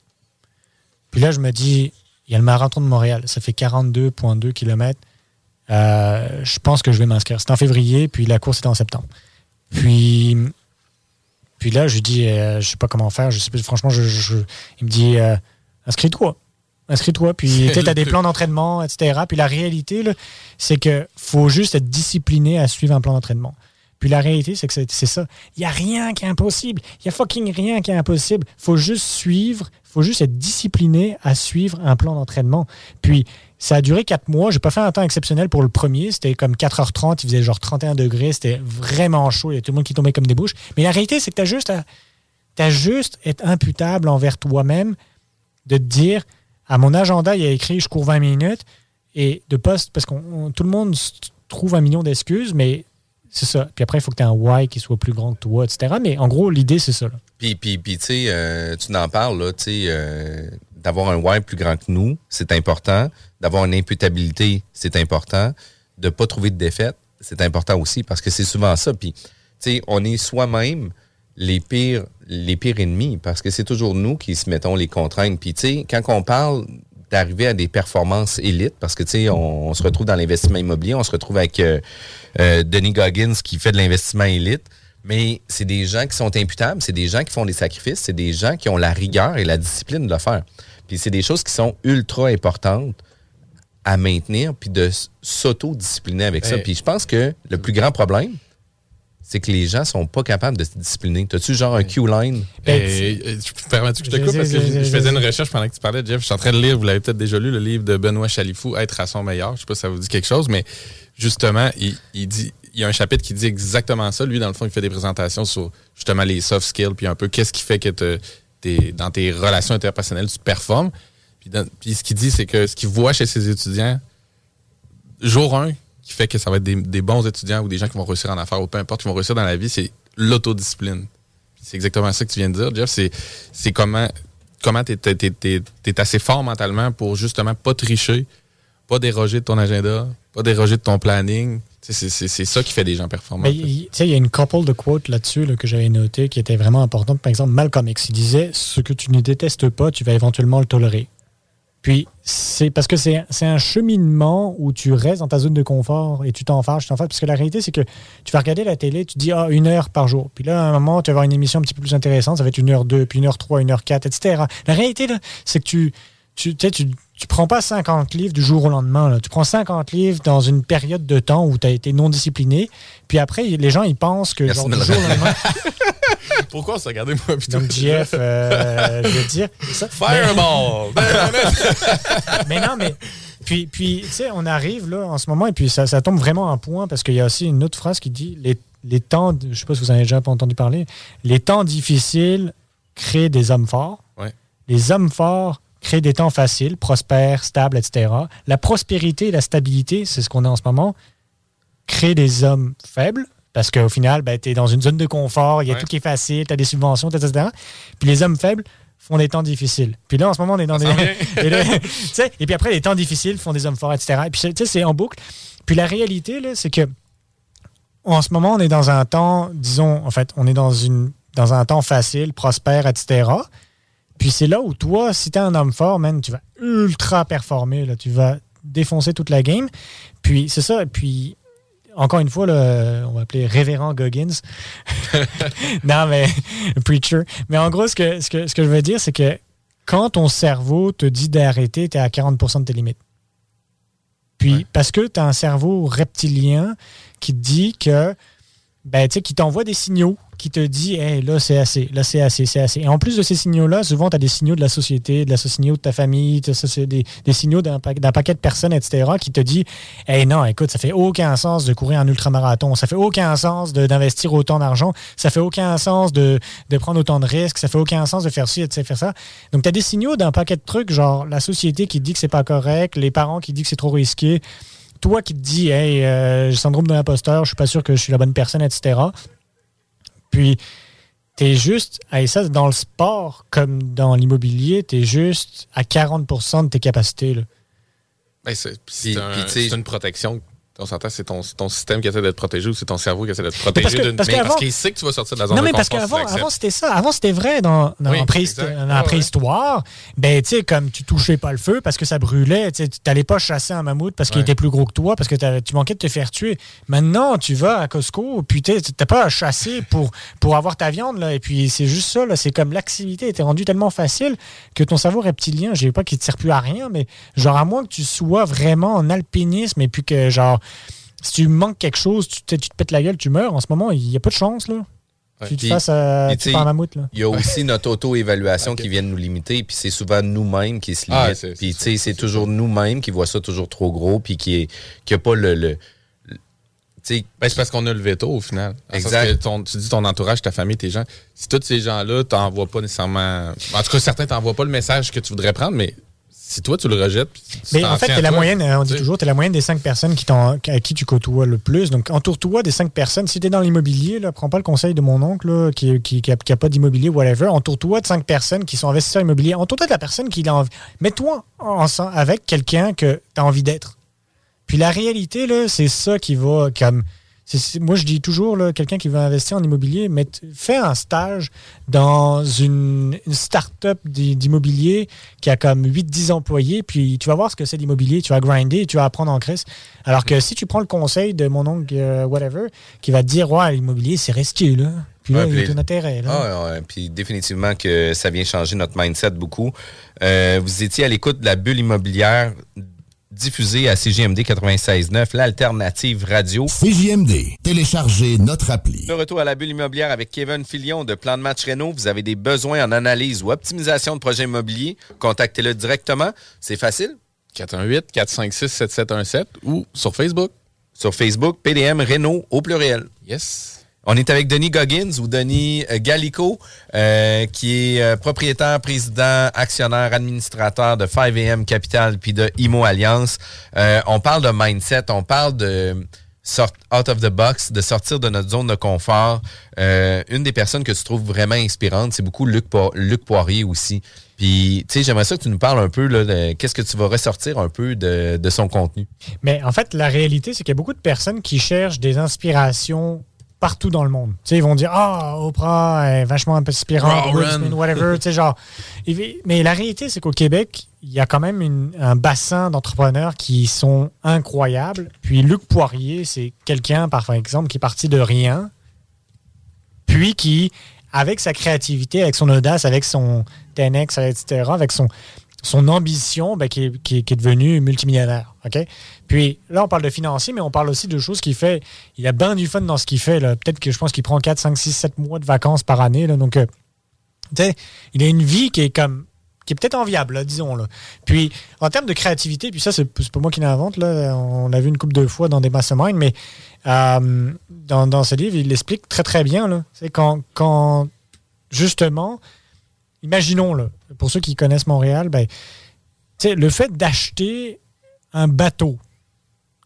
Puis là, je me dis il y a le marathon de Montréal, ça fait 42,2 km. Euh, je pense que je vais m'inscrire. C'était en février, puis la course était en septembre. Puis, puis là, je lui dis, euh, je sais pas comment faire. Je sais, franchement, je, il me dit, euh, inscris-toi. Inscris-toi. Puis tu as des plans d'entraînement, etc. Puis la réalité, c'est que faut juste être discipliné à suivre un plan d'entraînement. Puis la réalité, c'est que c'est ça. Il n'y a rien qui est impossible. Il y a fucking rien qui est impossible. faut juste suivre, faut juste être discipliné à suivre un plan d'entraînement. Puis ça a duré quatre mois. J'ai pas fait un temps exceptionnel pour le premier. C'était comme 4h30. Il faisait genre 31 degrés. C'était vraiment chaud. Il y a tout le monde qui tombait comme des bouches. Mais la réalité, c'est que tu as juste à, as juste être imputable envers toi-même de te dire à mon agenda, il y a écrit je cours 20 minutes et de poste, parce que tout le monde trouve un million d'excuses, mais c'est ça. Puis après, il faut que tu aies un why qui soit plus grand que toi, etc. Mais en gros, l'idée, c'est ça. Puis, puis, puis tu euh, tu n'en parles, là, euh, d'avoir un why plus grand que nous, c'est important. D'avoir une imputabilité, c'est important. De ne pas trouver de défaite, c'est important aussi parce que c'est souvent ça. Puis, on est soi-même les pires, les pires ennemis parce que c'est toujours nous qui se mettons les contraintes. Puis, tu sais, quand on parle d'arriver à des performances élites, parce que, tu sais, on, se retrouve dans l'investissement immobilier, on se retrouve avec euh, euh, Denis Goggins qui fait de l'investissement élite, mais c'est des gens qui sont imputables, c'est des gens qui font des sacrifices, c'est des gens qui ont la rigueur et la discipline de le faire. Puis c'est des choses qui sont ultra importantes à maintenir, puis de s'auto-discipliner avec ça. Puis je pense que le plus grand problème, c'est que les gens sont pas capables de se discipliner. T'as-tu genre un Q-line? Ben, permets-tu que je te coupe? Parce que je, faisais une recherche pendant que tu parlais, Jeff. Je suis en train de lire, vous l'avez peut-être déjà lu, le livre de Benoît Chalifou, Être à son meilleur. Je sais pas si ça vous dit quelque chose, mais justement, il, dit, il y a un chapitre qui dit exactement ça. Lui, dans le fond, il fait des présentations sur justement les soft skills, puis un peu qu'est-ce qui fait que dans tes relations interpersonnelles, tu performes. Puis, puis ce qu'il dit, c'est que ce qu'il voit chez ses étudiants, jour 1, qui fait que ça va être des, bons étudiants ou des gens qui vont réussir en affaires ou peu importe, qui vont réussir dans la vie, c'est l'autodiscipline. C'est exactement ça que tu viens de dire, Jeff. C'est comment comment tu es, assez fort mentalement pour justement pas tricher, pas déroger de ton agenda, pas déroger de ton planning. C'est ça qui fait des gens performants. Il y a une couple de quotes là-dessus que j'avais noté qui étaient vraiment importantes. Par exemple, Malcolm X, il disait Ce que tu ne détestes pas, tu vas éventuellement le tolérer. Puis, c'est parce que c'est un cheminement où tu restes dans ta zone de confort et tu t'en tu t'en. Parce que la réalité, c'est que tu vas regarder la télé, tu dis, ah, une heure par jour. Puis là, à un moment, tu vas avoir une émission un petit peu plus intéressante, ça va être une heure deux, puis une heure trois, une heure quatre, etc. La réalité, c'est que tu, tu, tu, tu prends pas 50 livres du jour au lendemain. Là. Tu prends 50 livres dans une période de temps où tu as été non discipliné. Puis après, les gens, ils pensent que genre, du jour au lendemain. Pourquoi se regarder moi plutôt? Donc, Jeff, euh, je veux dire. Ça. Fireball! mais non, mais. Puis, puis tu sais, on arrive là en ce moment et puis ça, ça tombe vraiment en point parce qu'il y a aussi une autre phrase qui dit les, les temps, je sais pas si vous en avez déjà entendu parler, les temps difficiles créent des hommes forts. Ouais. Les hommes forts créent des temps faciles, prospères, stables, etc. La prospérité et la stabilité, c'est ce qu'on a en ce moment, créent des hommes faibles, parce qu'au final, ben, tu es dans une zone de confort, il y a tout qui est facile, tu as des subventions, etc. Puis les hommes faibles font des temps difficiles. Puis là, en ce moment, on est dans des. et, et, puis après, les temps difficiles font des hommes forts, etc. Et puis, tu sais, c'est en boucle. Puis la réalité, c'est que en ce moment, on est dans un temps, disons, en fait, on est dans, une, dans un temps facile, prospère, etc. Puis c'est là où toi, si tu es un homme fort, man, tu vas ultra performer. Là, tu vas défoncer toute la game. Puis c'est ça. Puis encore une fois, on va appeler révérend Goggins. non, mais preacher. Mais en gros, ce que, ce que, ce que je veux dire, c'est que quand ton cerveau te dit d'arrêter, tu es à 40% de tes limites. Puis, parce que tu as un cerveau reptilien qui te dit que, ben, tu sais, qui t'envoie des signaux qui te dit hey, là, c'est assez, là, c'est assez, c'est assez. Et en plus de ces signaux-là, souvent, tu as des signaux de la société, de la signaux de ta famille, des, des signaux d'un paquet de personnes, etc., qui te dit hey, non, écoute, ça fait aucun sens de courir un ultramarathon, ça fait aucun sens d'investir autant d'argent, ça fait aucun sens de, de, prendre autant de risques, ça fait aucun sens de faire ci, de faire ça. Donc, tu as des signaux d'un paquet de trucs, genre la société qui te dit que c'est pas correct, les parents qui disent que c'est trop risqué toi qui te dis, hey, euh, j'ai syndrome de l'imposteur, je suis pas sûr que je suis la bonne personne, etc. Puis, tu es juste, et ça, dans le sport comme dans l'immobilier, tu es juste à 40% de tes capacités. Ben, c'est une protection On s'entend, c'est ton, ton, système qui essaie d'être protégé ou c'est ton cerveau qui essaie d'être protégé d'une parce, parce qu'il sait que tu vas sortir de la zone non, de mais parce qu'avant, avant, c'était ça. Avant, c'était vrai dans, dans, la préhistoire. Ben, tu sais, comme tu touchais pas le feu parce que ça brûlait, tu n'allais pas chasser un mammouth parce qu'il était plus gros que toi, parce que tu manquais de te faire tuer. Maintenant, tu vas à Costco, puis tu n'as pas à chasser pour, pour avoir ta viande, là. Et puis, c'est juste ça, là. C'est comme l'activité était rendue tellement facile que ton cerveau reptilien, je ne pas qu'il ne te sert plus à rien, mais genre, à moins que tu sois vraiment en alpinisme et puis que, genre, si tu manques quelque chose, tu te, tu te pètes la gueule, tu meurs. En ce moment, il n'y a pas de chance, là. tu te fasses à un mammouth. Il y a aussi notre auto-évaluation qui vient de nous limiter, puis c'est souvent nous-mêmes qui se ah, limitent. puis tu sais, c'est toujours nous-mêmes qui voient ça toujours trop gros, puis qui n'a pas le... le ben, c'est parce qu'on a le veto au final. Exact. tu dis ton entourage, ta famille, tes gens. Si tous ces gens-là t'envoient pas nécessairement. En tout cas, certains t'envoient pas le message que tu voudrais prendre, mais si toi tu le rejettes. Mais en fait, tu es la moyenne, on dit toujours, tu es la moyenne des cinq personnes qui à qui tu côtoies le plus. Donc, entoure-toi des cinq personnes. Si tu es dans l'immobilier, prends pas le conseil de mon oncle qui, qui, a, pas d'immobilier, whatever. Entoure-toi de cinq personnes qui sont investisseurs immobiliers. Entoure-toi de la personne qui a envie. Mets-toi avec quelqu'un que tu as envie d'être. Puis la réalité, c'est ça qui va comme moi, je dis toujours, quelqu'un qui veut investir en immobilier, mais fais un stage dans une, start-up d'immobilier qui a comme 8-10 employés, puis tu vas voir ce que c'est l'immobilier, tu vas grinder, tu vas apprendre en crise. Alors que si tu prends le conseil de mon oncle, euh, whatever, qui va te dire, ouais, l'immobilier, c'est risqué, là. Puis là, il y a un intérêt. Là. Ah, puis définitivement que ça vient changer notre mindset beaucoup. Euh, vous étiez à l'écoute de la bulle immobilière diffusé à CGMD 96.9, l'alternative radio. CJMD, téléchargez notre appli. De retour à la bulle immobilière avec Kevin Filion de Plan de Match Renault. Vous avez des besoins en analyse ou optimisation de projets immobiliers, contactez-le directement. C'est facile. 418-456-7717 ou sur Facebook. Sur Facebook, PDM Renault au pluriel. Yes. On est avec Denis Goggins ou Denis euh, Gallico, euh, qui est euh, propriétaire, président, actionnaire, administrateur de 5AM Capital puis de IMO Alliance. on parle de mindset, on parle de sort out of the box, de sortir de notre zone de confort. une des personnes que tu trouves vraiment inspirante, c'est beaucoup Luc, Poirier aussi. Puis, tu sais, j'aimerais ça que tu nous parles un peu de qu'est-ce que tu vas ressortir un peu de, de son contenu. Mais en fait, la réalité, c'est qu'il y a beaucoup de personnes qui cherchent des inspirations partout dans le monde. ils vont dire Ah, Oprah est vachement inspirante, whatever. genre. Mais la réalité, c'est qu'au Québec, il y a quand même un bassin d'entrepreneurs qui sont incroyables. Puis Luc Poirier, c'est quelqu'un, par exemple, qui est parti de rien, puis qui, avec sa créativité, avec son audace, avec son 10X, etc., avec son, son ambition, ben, qui, est, devenu multimillionnaire. OK? Puis là, on parle de financier, mais on parle aussi de choses qu'il fait. Il a bien du fun dans ce qu'il fait. Peut-être que je pense qu'il prend 4, 5, 6, 7 mois de vacances par année. Là, donc, euh, il a une vie qui est comme qui est peut-être enviable, disons. Là. Puis, en termes de créativité, puis ça, c'est pas moi qui l'invente, on l'a vu une couple de fois dans des masterminds, mais euh, dans, dans, ce livre, il l'explique très, très bien. Là. C'est quand, quand, justement, imaginons, là, pour ceux qui connaissent Montréal, ben, le fait d'acheter un bateau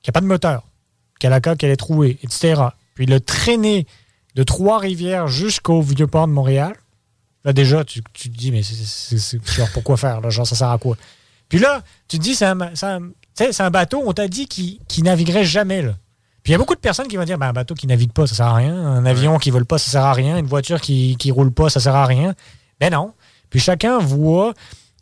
qui n'a pas de moteur, qui a la coque, elle est trouée, etc., puis le traîner de Trois-Rivières jusqu'au Vieux-Port de Montréal, là, déjà, tu, te dis, mais c'est pourquoi faire? Là, genre, ça sert à quoi? Puis là, tu te dis, c'est un, un, bateau, on t'a dit, qui, qui naviguerait jamais, là. Puis il y a beaucoup de personnes qui vont dire ben, un bateau qui navigue pas, ça sert à rien. Un avion qui vole pas, ça sert à rien. Une voiture qui, qui roule pas, ça sert à rien. Ben non. Puis chacun voit,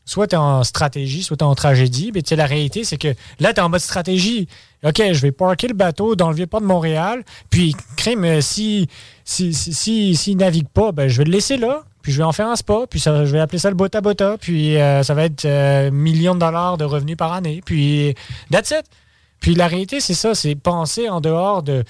soit tu en stratégie, soit tu en tragédie. Mais la réalité, c'est que là, tu es en mode stratégie. OK, je vais parker le bateau dans le vieux port de Montréal. Puis, crime, euh, si s'il si, si, navigue pas, ben, je vais le laisser là. Puis je vais en faire un spa, puis ça, je vais appeler ça le bota bota, puis euh, ça va être euh, millions de dollars de revenus par année. Puis that's it. Puis la réalité, c'est ça, c'est penser en dehors de,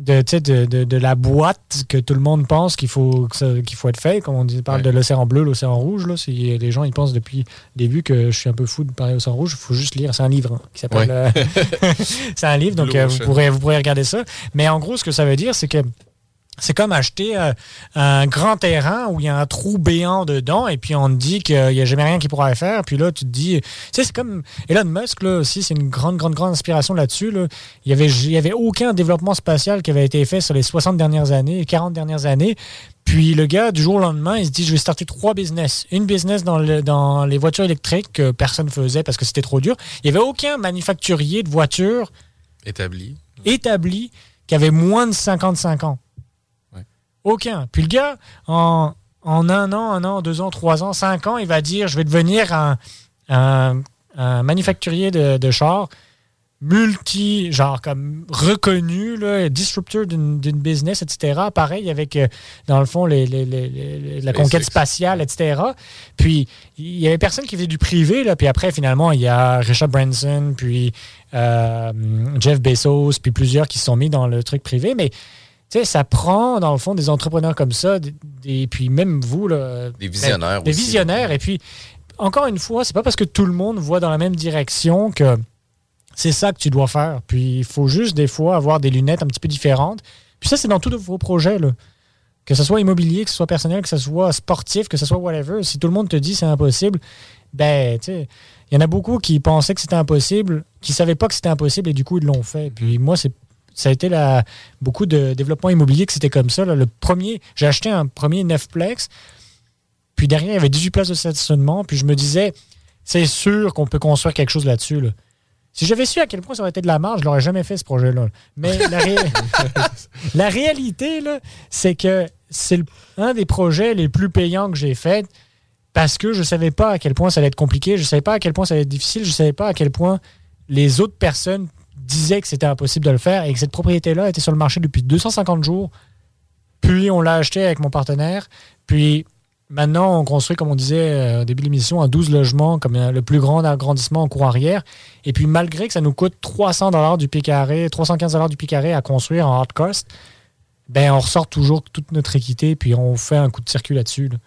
de, de, de, la boîte que tout le monde pense qu'il faut, qu'il faut être fait. Comme on dit, parle de l'océan bleu, l'océan rouge. Là, les gens ils pensent depuis le début que je suis un peu fou de parler l'océan rouge, il faut juste lire. C'est un livre hein, qui s'appelle. Euh, c'est un livre, donc euh, vous, pourrez, vous pourrez regarder ça. Mais en gros, ce que ça veut dire, c'est que c'est comme acheter euh, un grand terrain où il y a un trou béant dedans et puis on te dit qu'il n'y a jamais rien qui pourra faire. Puis là, tu te dis, tu sais, c'est comme Elon Musk, là aussi, c'est une grande, grande, grande inspiration là-dessus. Il n'y avait, il y avait aucun développement spatial qui avait été fait sur les 60 dernières années, 40 dernières années. Puis le gars, du jour au lendemain, il se dit, je vais starter trois business. Une business dans, dans les voitures électriques que personne ne faisait parce que c'était trop dur. Il n'y avait aucun manufacturier de voitures établi établi qui avait moins de 55 ans. Aucun. Puis le gars, en, en un an, un an, deux ans, trois ans, cinq ans, il va dire je vais devenir un, un, un manufacturier de, de chars multi, genre comme reconnu, là, disrupteur d'une business, etc. Pareil avec, euh, dans le fond, les, les- les- les- la conquête spatiale, etc. Puis, il y avait personne qui faisait du privé, là. Puis après, finalement, il y a Richard Branson, puis euh, Jeff Bezos, puis plusieurs qui se sont mis dans le truc privé. Mais, sais, ça prend, dans le fond, des entrepreneurs comme ça, des, des- puis même vous, là. Des visionnaires Des aussi. visionnaires. Et puis, encore une fois, c'est pas parce que tout le monde voit dans la même direction que c'est ça que tu dois faire. Puis il faut juste des fois avoir des lunettes un petit peu différentes. Puis ça, c'est dans tous vos projets. Là. Que ce soit immobilier, que ce soit personnel, que ce soit sportif, que ce soit whatever. Si tout le monde te dit c'est impossible, ben, tu sais, il y en a beaucoup qui pensaient que c'était impossible, qui savaient pas que c'était impossible et du coup, ils l'ont fait. Puis moi, c'est ça a été la, beaucoup de développement immobilier que c'était comme ça. là. Le premier, j'ai acheté un premier 9plex, puis derrière, il y avait 18 places de stationnement, puis je me disais, c'est sûr qu'on peut construire quelque chose là-dessus. là. Si j'avais su à quel point ça aurait été de la marge, je l'aurais jamais fait ce projet-là. Mais la, ré- la réalité, c'est que c'est un des projets les plus payants que j'ai fait parce que je savais pas à quel point ça allait être compliqué, je savais pas à quel point ça allait être difficile, je savais pas à quel point les autres personnes disaient que c'était impossible de le faire et que cette propriété-là était sur le marché depuis 250 jours. Puis on l'a acheté avec mon partenaire. Puis maintenant, on construit, comme on disait euh, au début de l'émission, un 12 logements, comme euh, le plus grand agrandissement en cours arrière. Et puis malgré que ça nous coûte 300 dollars du pied carré, 315 dollars du pied carré à construire en hard cost, ben on ressort toujours toute notre équité, puis on fait un coup de circuit là-dessus. là.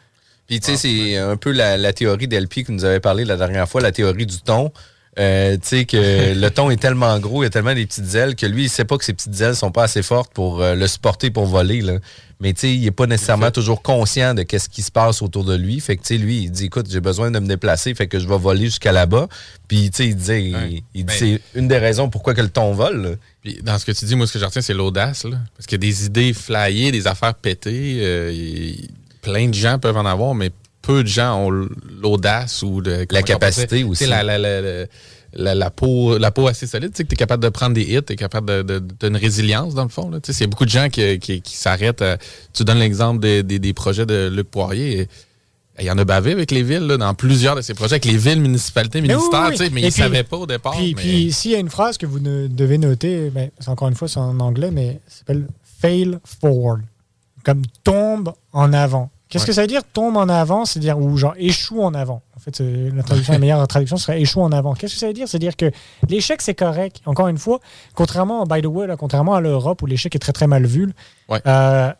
Puis tu sais, c'est un peu la, la théorie d'LP que nous avait parlé la dernière fois, la théorie du thon. Euh, tu sais que le thon est tellement gros, il y a tellement des petites ailes que lui, il sait pas que ses petites ailes sont pas assez fortes pour euh, le supporter pour voler. Là. Mais tu sais, il est pas nécessairement toujours conscient de qu'est-ce qui se passe autour de lui. Fait que tu sais, lui, il dit écoute, j'ai besoin de me déplacer, fait que je vais voler jusqu'à là-bas. Puis tu sais, il disait, il- il, dit Ben- c'est une des raisons pourquoi que le thon vole. Puis dans ce que tu dis, moi, ce que je retiens, c'est l'audace. là. Parce qu'il y a des idées flyées, des affaires pétées. euh, y- plein de gens peuvent en avoir, mais peu de gens ont l'audace ou de, on capacité aussi. La, la, la, la, la- la peau, la peau assez solide, tu sais, que tu es capable de prendre des hits, tu es capable de, de, de- une résilience, dans le fond. là. Tu sais, Il y a beaucoup de gens qui, qui, qui s'arrêtent. à- tu donnes l'exemple des, des, des projets de Luc Poirier. et- il y en a bavé avec les villes, là, dans plusieurs de ces projets, avec les villes, municipalités, Mais oui, ministères, oui, mais ils puis- savaient pas au départ. Puis, mais- puis s'il y a une phrase que vous ne devez noter, ben, c'est encore une fois, c'est en anglais, mais ça s'appelle fail forward. Comme tombe en avant. Qu'est-ce Ouais. que ça veut dire tombe en avant C'est-à-dire, ou genre échoue en avant? En fait, la traduction, la meilleure traduction serait échoue en avant. Qu'est-ce que ça veut dire? C'est-à-dire que l'échec, c'est correct. Encore une fois, contrairement, by the way, là, contrairement à l'Europe où l'échec est très très mal vu, Ouais. euh,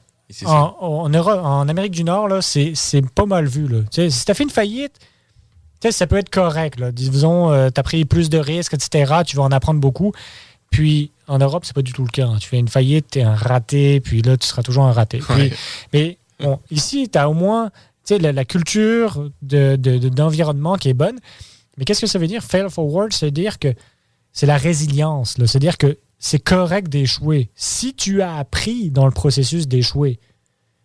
en, en Europe- en Amérique du Nord, c'est pas mal vu. Là. Tu sais, si tu as fait une faillite, tu sais, ça peut être correct. Là. Disons, tu as pris plus de risques, etc. Tu vas en apprendre beaucoup. Puis en Europe, c'est pas du tout le cas. hein. Tu fais une faillite, tu es un raté, puis là, tu seras toujours un raté. Puis- Ouais. mais ici, tu as au moins la, la culture de- de- de- d'environnement qui est bonne. Mais qu'est-ce que ça veut dire? Fail forward, c'est dire que c'est la résilience. là. C'est-à-dire que c'est correct d'échouer. Si tu as appris dans le processus d'échouer,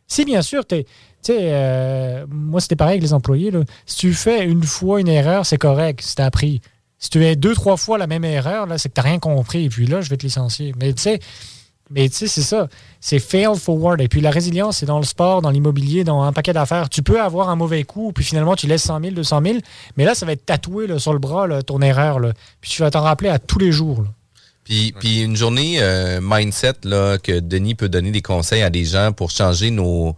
si bien sûr, tu euh, moi c'était pareil avec les employés. là. Si tu fais une fois une erreur, c'est correct, si tu as appris. Si tu fais deux, trois fois la même erreur, là, c'est que tu n'as rien compris. Et puis là, je vais te licencier. Mais tu sais, mais tu sais, c'est ça. C'est fail forward. Et puis la résilience, c'est dans le sport, dans l'immobilier, dans un paquet d'affaires. Tu peux avoir un mauvais coup, puis finalement, tu laisses 100 000, 200 000. Mais là, ça va être tatoué là, sur le bras, là, ton erreur. là. Puis tu vas t'en rappeler à tous les jours. là. Puis, puis une journée euh, mindset là, que Denis peut donner des conseils à des gens pour changer nos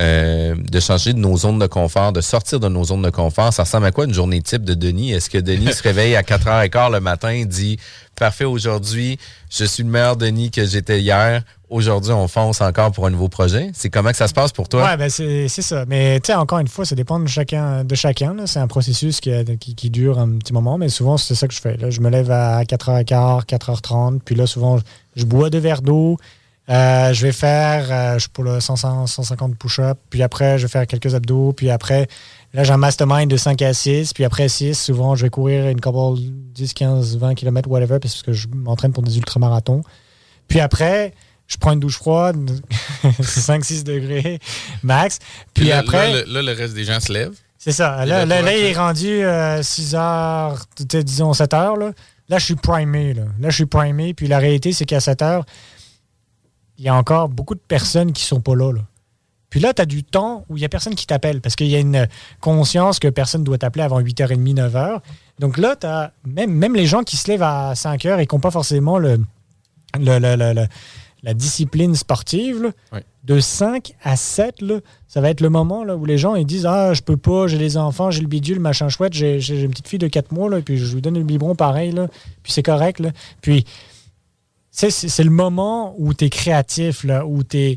euh, de changer de nos zones de confort, de sortir de nos zones de confort. Ça ressemble à quoi une journée type de Denis? Est-ce que Denis se réveille à 4h15 le matin et dit Parfait, aujourd'hui, je suis le meilleur Denis que j'étais hier. Aujourd'hui, on fonce encore pour un nouveau projet. C'est comment que ça se passe pour toi? Ouais, ben c'est ça. Mais tu encore une fois, ça dépend de chacun. De chacun c'est un processus qui, qui, dure un petit moment, mais souvent, c'est ça que je fais. Je me lève à 4h15, 4h30, puis là, souvent, je bois deux verres d'eau. Euh, je vais faire, euh, je pas, là, 100, 150 push-ups, puis après, je vais faire quelques abdos, puis après, là, j'ai un mastermind de 5 à 6, puis après 6, souvent, je vais courir une couple 10, 15, 20 km, whatever, parce que je m'entraîne pour des ultramarathons. Puis après, je prends une douche froide, 5-6 degrés max. Puis, là, après, là, le- là, le reste des gens se lèvent. c'est ça. Là, là, là, toi, là, il est rendu 6 heures, disons 7 heures. Là. là, je suis primé. Là. là, je suis primé. Puis la réalité, c'est qu'à 7 heures, il y a encore beaucoup de personnes qui sont pas là. là. Puis là, tu as du temps où il n'y a personne qui t'appelle parce qu'il y a une conscience que personne doit t'appeler avant 8h30, 9h. Donc là, tu as même, même les gens qui se lèvent à 5h et qui n'ont pas forcément le, le- le- le- le- la discipline sportive, là, de 5 à 7, là, ça va être le moment là, où les gens ils disent Ah, je peux pas, j'ai les enfants, j'ai le bidule, machin chouette, j'ai une petite fille de 4 mois, là, puis je lui donne le biberon pareil, là, puis c'est correct. Là. Puis, sais, c'est le moment où tu es créatif, là, où tu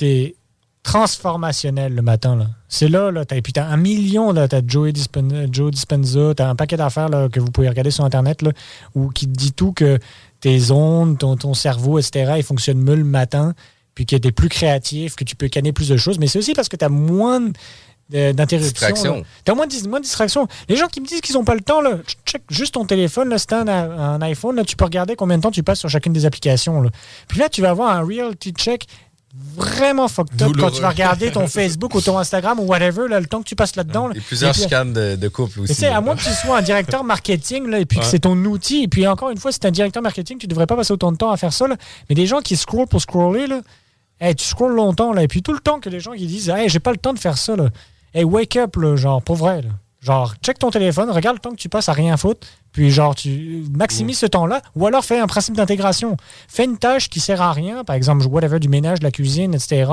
es, transformationnel le matin. là. C'est là, là t'as, puis t'as un million, là, t'as Joey Dispenza, Joe Dispenza, t'as un paquet d'affaires que vous pouvez regarder sur Internet, là, où, qui te dit tout que tes ondes, ton, ton cerveau, etc., ils fonctionnent mieux le matin, puis que t'es plus créatif, que tu peux canner plus de choses. Mais c'est aussi parce que t'as moins Distraction. là. T'as moins de, moins de distractions. Les gens qui me disent qu'ils n'ont pas le temps, là, check juste ton téléphone, là, si t'as un, un iPhone, là, tu peux regarder combien de temps tu passes sur chacune des applications. là. Puis là, tu vas avoir un reality check vraiment fucked up quand tu vas regarder ton Facebook ou ton Instagram ou whatever, là, le temps que tu passes là-dedans. là. Et plusieurs chicanes de, de couple aussi. tu sais, à moins que tu sois un directeur marketing là, et puis que c'est ton outil, et puis encore une fois, si tu un directeur marketing, tu devrais pas passer autant de temps à faire ça. là. Mais des gens qui scrollent pour scroller, là, hey, tu scrolles longtemps, là, et puis tout le temps que les gens qui disent Hey, j'ai pas le temps de faire ça, là. Hey, wake up, là, genre, pour vrai. Genre, check ton téléphone, regarde le temps que tu passes à rien foutre, puis genre, tu maximises ce temps-là, ou alors fais un principe d'intégration. Fais une tâche qui sert à rien, par exemple, whatever, du ménage, de la cuisine, etc.,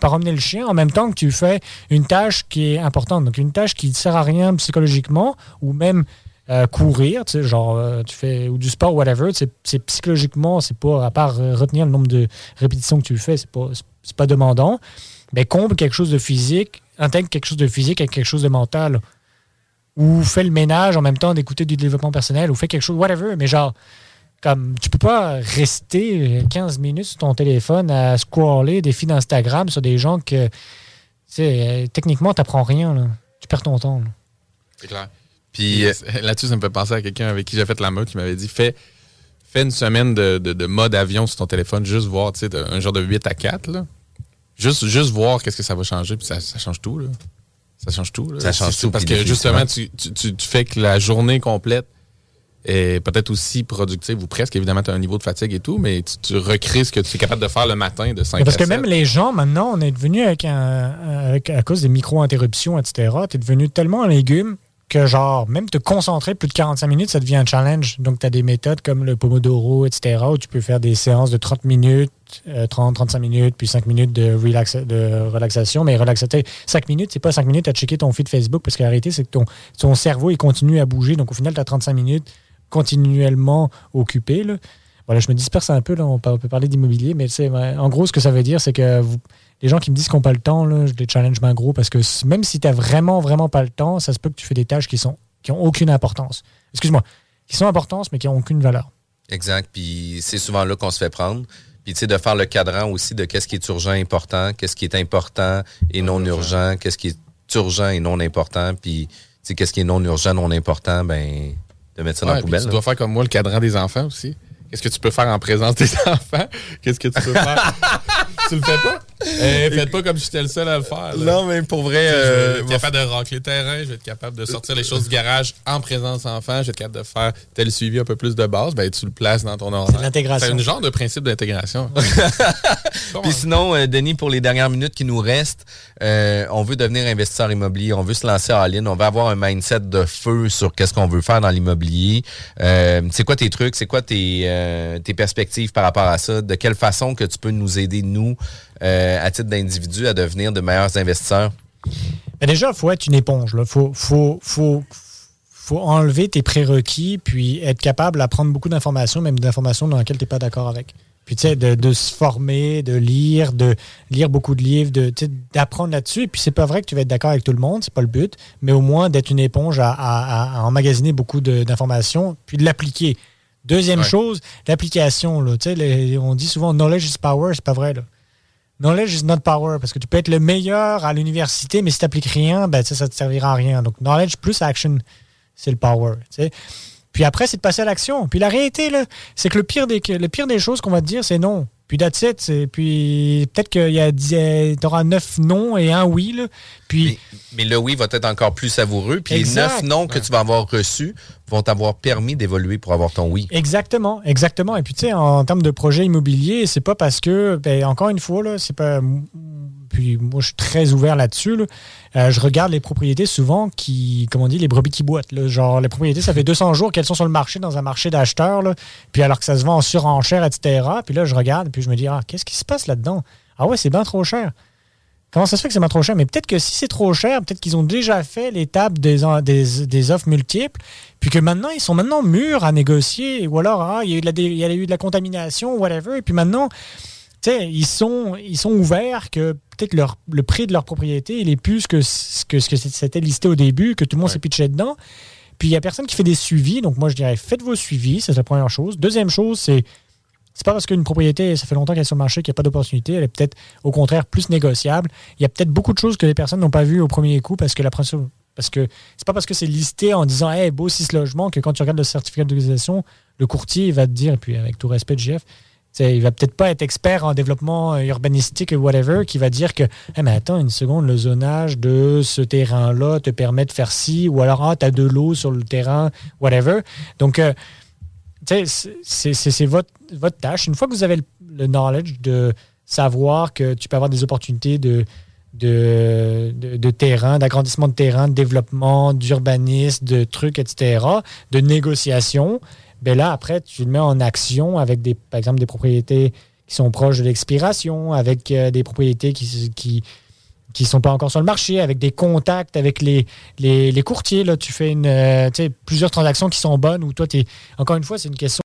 par emmener le chien, en même temps que tu fais une tâche qui est importante. Donc, une tâche qui ne sert à rien psychologiquement, ou même euh, courir, tu sais, genre, euh, tu fais, ou du sport, whatever, c'est psychologiquement, c'est pas, à part euh, retenir le nombre de répétitions que tu fais, c'est pas, pas demandant. Mais comble quelque chose de physique, intègre quelque chose de physique avec quelque chose de mental. Ou fais le ménage en même temps d'écouter du développement personnel, ou fais quelque chose, whatever, mais genre, comme tu peux pas rester 15 minutes sur ton téléphone à scroller des feeds d'Instagram sur des gens que, tu sais, euh, techniquement, t'apprends rien. Tu perds ton temps. C'est clair. Puis euh, là-dessus, ça me fait penser à quelqu'un avec qui j'ai fait la meute qui m'avait dit fais, fais une semaine de, de- de mode avion sur ton téléphone, juste voir, tu sais, un genre de 8 à 4. Là. Juste, juste voir qu'est-ce que ça va changer, puis ça, ça change tout. Là. Ça change tout. là. Ça change tout, Parce que justement, tu, tu- tu- tu fais que la journée complète est peut-être aussi productive, ou presque. Évidemment, tu as un niveau de fatigue et tout, mais tu, tu recrées ce que tu es capable de faire le matin de 5 Mais parce à que 7. même les gens, maintenant, on est devenu avec un, avec, à cause des micro-interruptions, etc., t'es devenu tellement un légume que, genre, même te concentrer plus de 45 minutes, ça devient un challenge. Donc, tu as des méthodes comme le Pomodoro, etc., où tu peux faire des séances de 30 minutes, euh, 30, 35 minutes, puis 5 minutes de, relaxa- de relaxation. Mais relaxer 5 minutes, c'est pas 5 minutes à checker ton feed Facebook, parce que la réalité, c'est que ton, ton cerveau, il continue à bouger. Donc, au final, tu as 35 minutes continuellement occupé. Là. Voilà, je me disperse un peu, là, on peut parler d'immobilier, mais c'est en gros, ce que ça veut dire, c'est que vous- les gens qui me disent qu'ils n'ont pas le temps, là, je les challenge bien gros parce que même si tu n'as vraiment, vraiment pas le temps, ça se peut que tu fais des tâches qui sont qui ont aucune importance. Excuse-moi, qui sont importantes, mais qui n'ont aucune valeur. Exact. Puis c'est souvent là qu'on se fait prendre. Puis tu sais, de faire le cadran aussi de qu'est-ce qui est urgent, important, qu'est-ce qui est important et non urgent, qu'est-ce qui est urgent et non important. Puis tu sais, qu'est-ce qui est non urgent, non important, ben de mettre ça dans la poubelle. Tu là. dois faire comme moi le cadran des enfants aussi. Qu'est-ce que tu peux faire en présence des enfants? Qu'est-ce que tu peux faire? tu le fais pas? Eh, faites pas comme si j'étais le seul à le faire. là. Non, mais pour vrai, euh, je vais être capable de racler le terrain, je vais être capable de sortir les choses du garage en présence enfant, je vais être capable de faire tel suivi un peu plus de base, ben tu le places dans ton horaire. de l'intégration. C'est un genre de principe d'intégration. Puis sinon, euh, Denis, pour les dernières minutes qui nous restent, euh, on veut devenir investisseur immobilier, on veut se lancer en ligne, on veut avoir un mindset de feu sur qu'est-ce qu'on veut faire dans l'immobilier. Euh, c'est quoi tes trucs, c'est quoi tes, euh, tes perspectives par rapport à ça? De quelle façon que tu peux nous aider, nous, euh, à titre d'individu, à devenir de meilleurs investisseurs? Mais déjà, il faut être une éponge. Il faut, faut, faut, faut enlever tes prérequis, puis être capable d'apprendre beaucoup d'informations, même d'informations dans lesquelles tu n'es pas d'accord avec. Puis, tu sais, de, de se former, de lire, de lire beaucoup de livres, de, d'apprendre là-dessus. Et puis, c'est pas vrai que tu vas être d'accord avec tout le monde, c'est pas le but, mais au moins d'être une éponge à, à- à emmagasiner beaucoup d'informations, puis de l'appliquer. Deuxième Ouais. chose, l'application. là. Les- on dit souvent knowledge is power, c'est pas vrai. Là. Knowledge is not power, parce que tu peux être le meilleur à l'université, mais si tu n'appliques rien, ben, ça ne te servira à rien. Donc, knowledge plus action, c'est le power. tu sais. Puis après, c'est de passer à l'action. Puis la réalité, là, c'est que le pire des, le pire des choses qu'on va te dire, c'est non. Puis that's it. Et puis peut-être qu'il y a tu auras neuf non et un oui. Là. Puis, mais, le oui va être encore plus savoureux. Puis les neuf non que tu vas avoir reçus vont t'avoir permis d'évoluer pour avoir ton oui. Exactement, exactement. Et puis tu sais, en termes de projet immobilier, c'est pas parce que, ben, encore une fois, là, c'est pas puis moi, je suis très ouvert là-dessus. Euh, je regarde les propriétés souvent qui, comment on dit, les brebis qui boitent. Genre, les propriétés, ça fait 200 jours qu'elles sont sur le marché, dans un marché d'acheteurs, puis alors que ça se vend en surenchère, etc. Puis là, je regarde, puis je me dis, ah, qu'est-ce qui se passe là-dedans? Ah ouais, c'est bien trop cher. Comment ça se fait que c'est bien trop cher? Mais peut-être que si c'est trop cher, peut-être qu'ils ont déjà fait l'étape des, offres multiples, puis que maintenant, ils sont maintenant mûrs à négocier, ou alors, ah, il y a eu de la, il y a eu de la contamination, whatever, et puis maintenant, ils sont, ils sont ouverts que peut-être le prix de leur propriété, il est plus que ce que, c'était listé au début, que tout le monde s'est pitché dedans. Puis il n'y a personne qui fait des suivis. Donc moi, je dirais, faites vos suivis, c'est la première chose. Deuxième chose, c'est c'est pas parce qu'une propriété, ça fait longtemps qu'elle est sur le marché qu'il n'y a pas d'opportunité. Elle est peut-être, au contraire, plus négociable. Il y a peut-être beaucoup de choses que les personnes n'ont pas vues au premier coup parce que la parce que c'est pas parce que c'est listé en disant Hey, beau six logements que quand tu regardes le certificat d'utilisation, le courtier va te dire, et puis avec tout respect de GF, il va peut-être pas être expert en développement euh, urbanistique ou whatever, qui va dire que eh, mais attends une seconde, le zonage de ce terrain-là te permet de faire ci, ou alors ah, tu as de l'eau sur le terrain, whatever. Donc, euh, c'est votre, tâche. Une fois que vous avez le, knowledge de savoir que tu peux avoir des opportunités de, de, de, terrain, d'agrandissement de terrain, de développement, d'urbanisme, de trucs, etc., de négociation, ben là, après, tu le mets en action avec, des, par exemple, des propriétés qui sont proches de l'expiration, avec euh, des propriétés qui qui qui sont pas encore sur le marché, avec des contacts avec les, les, courtiers. Là, tu fais une, euh, plusieurs transactions qui sont bonnes, ou toi, es, encore une fois, c'est une question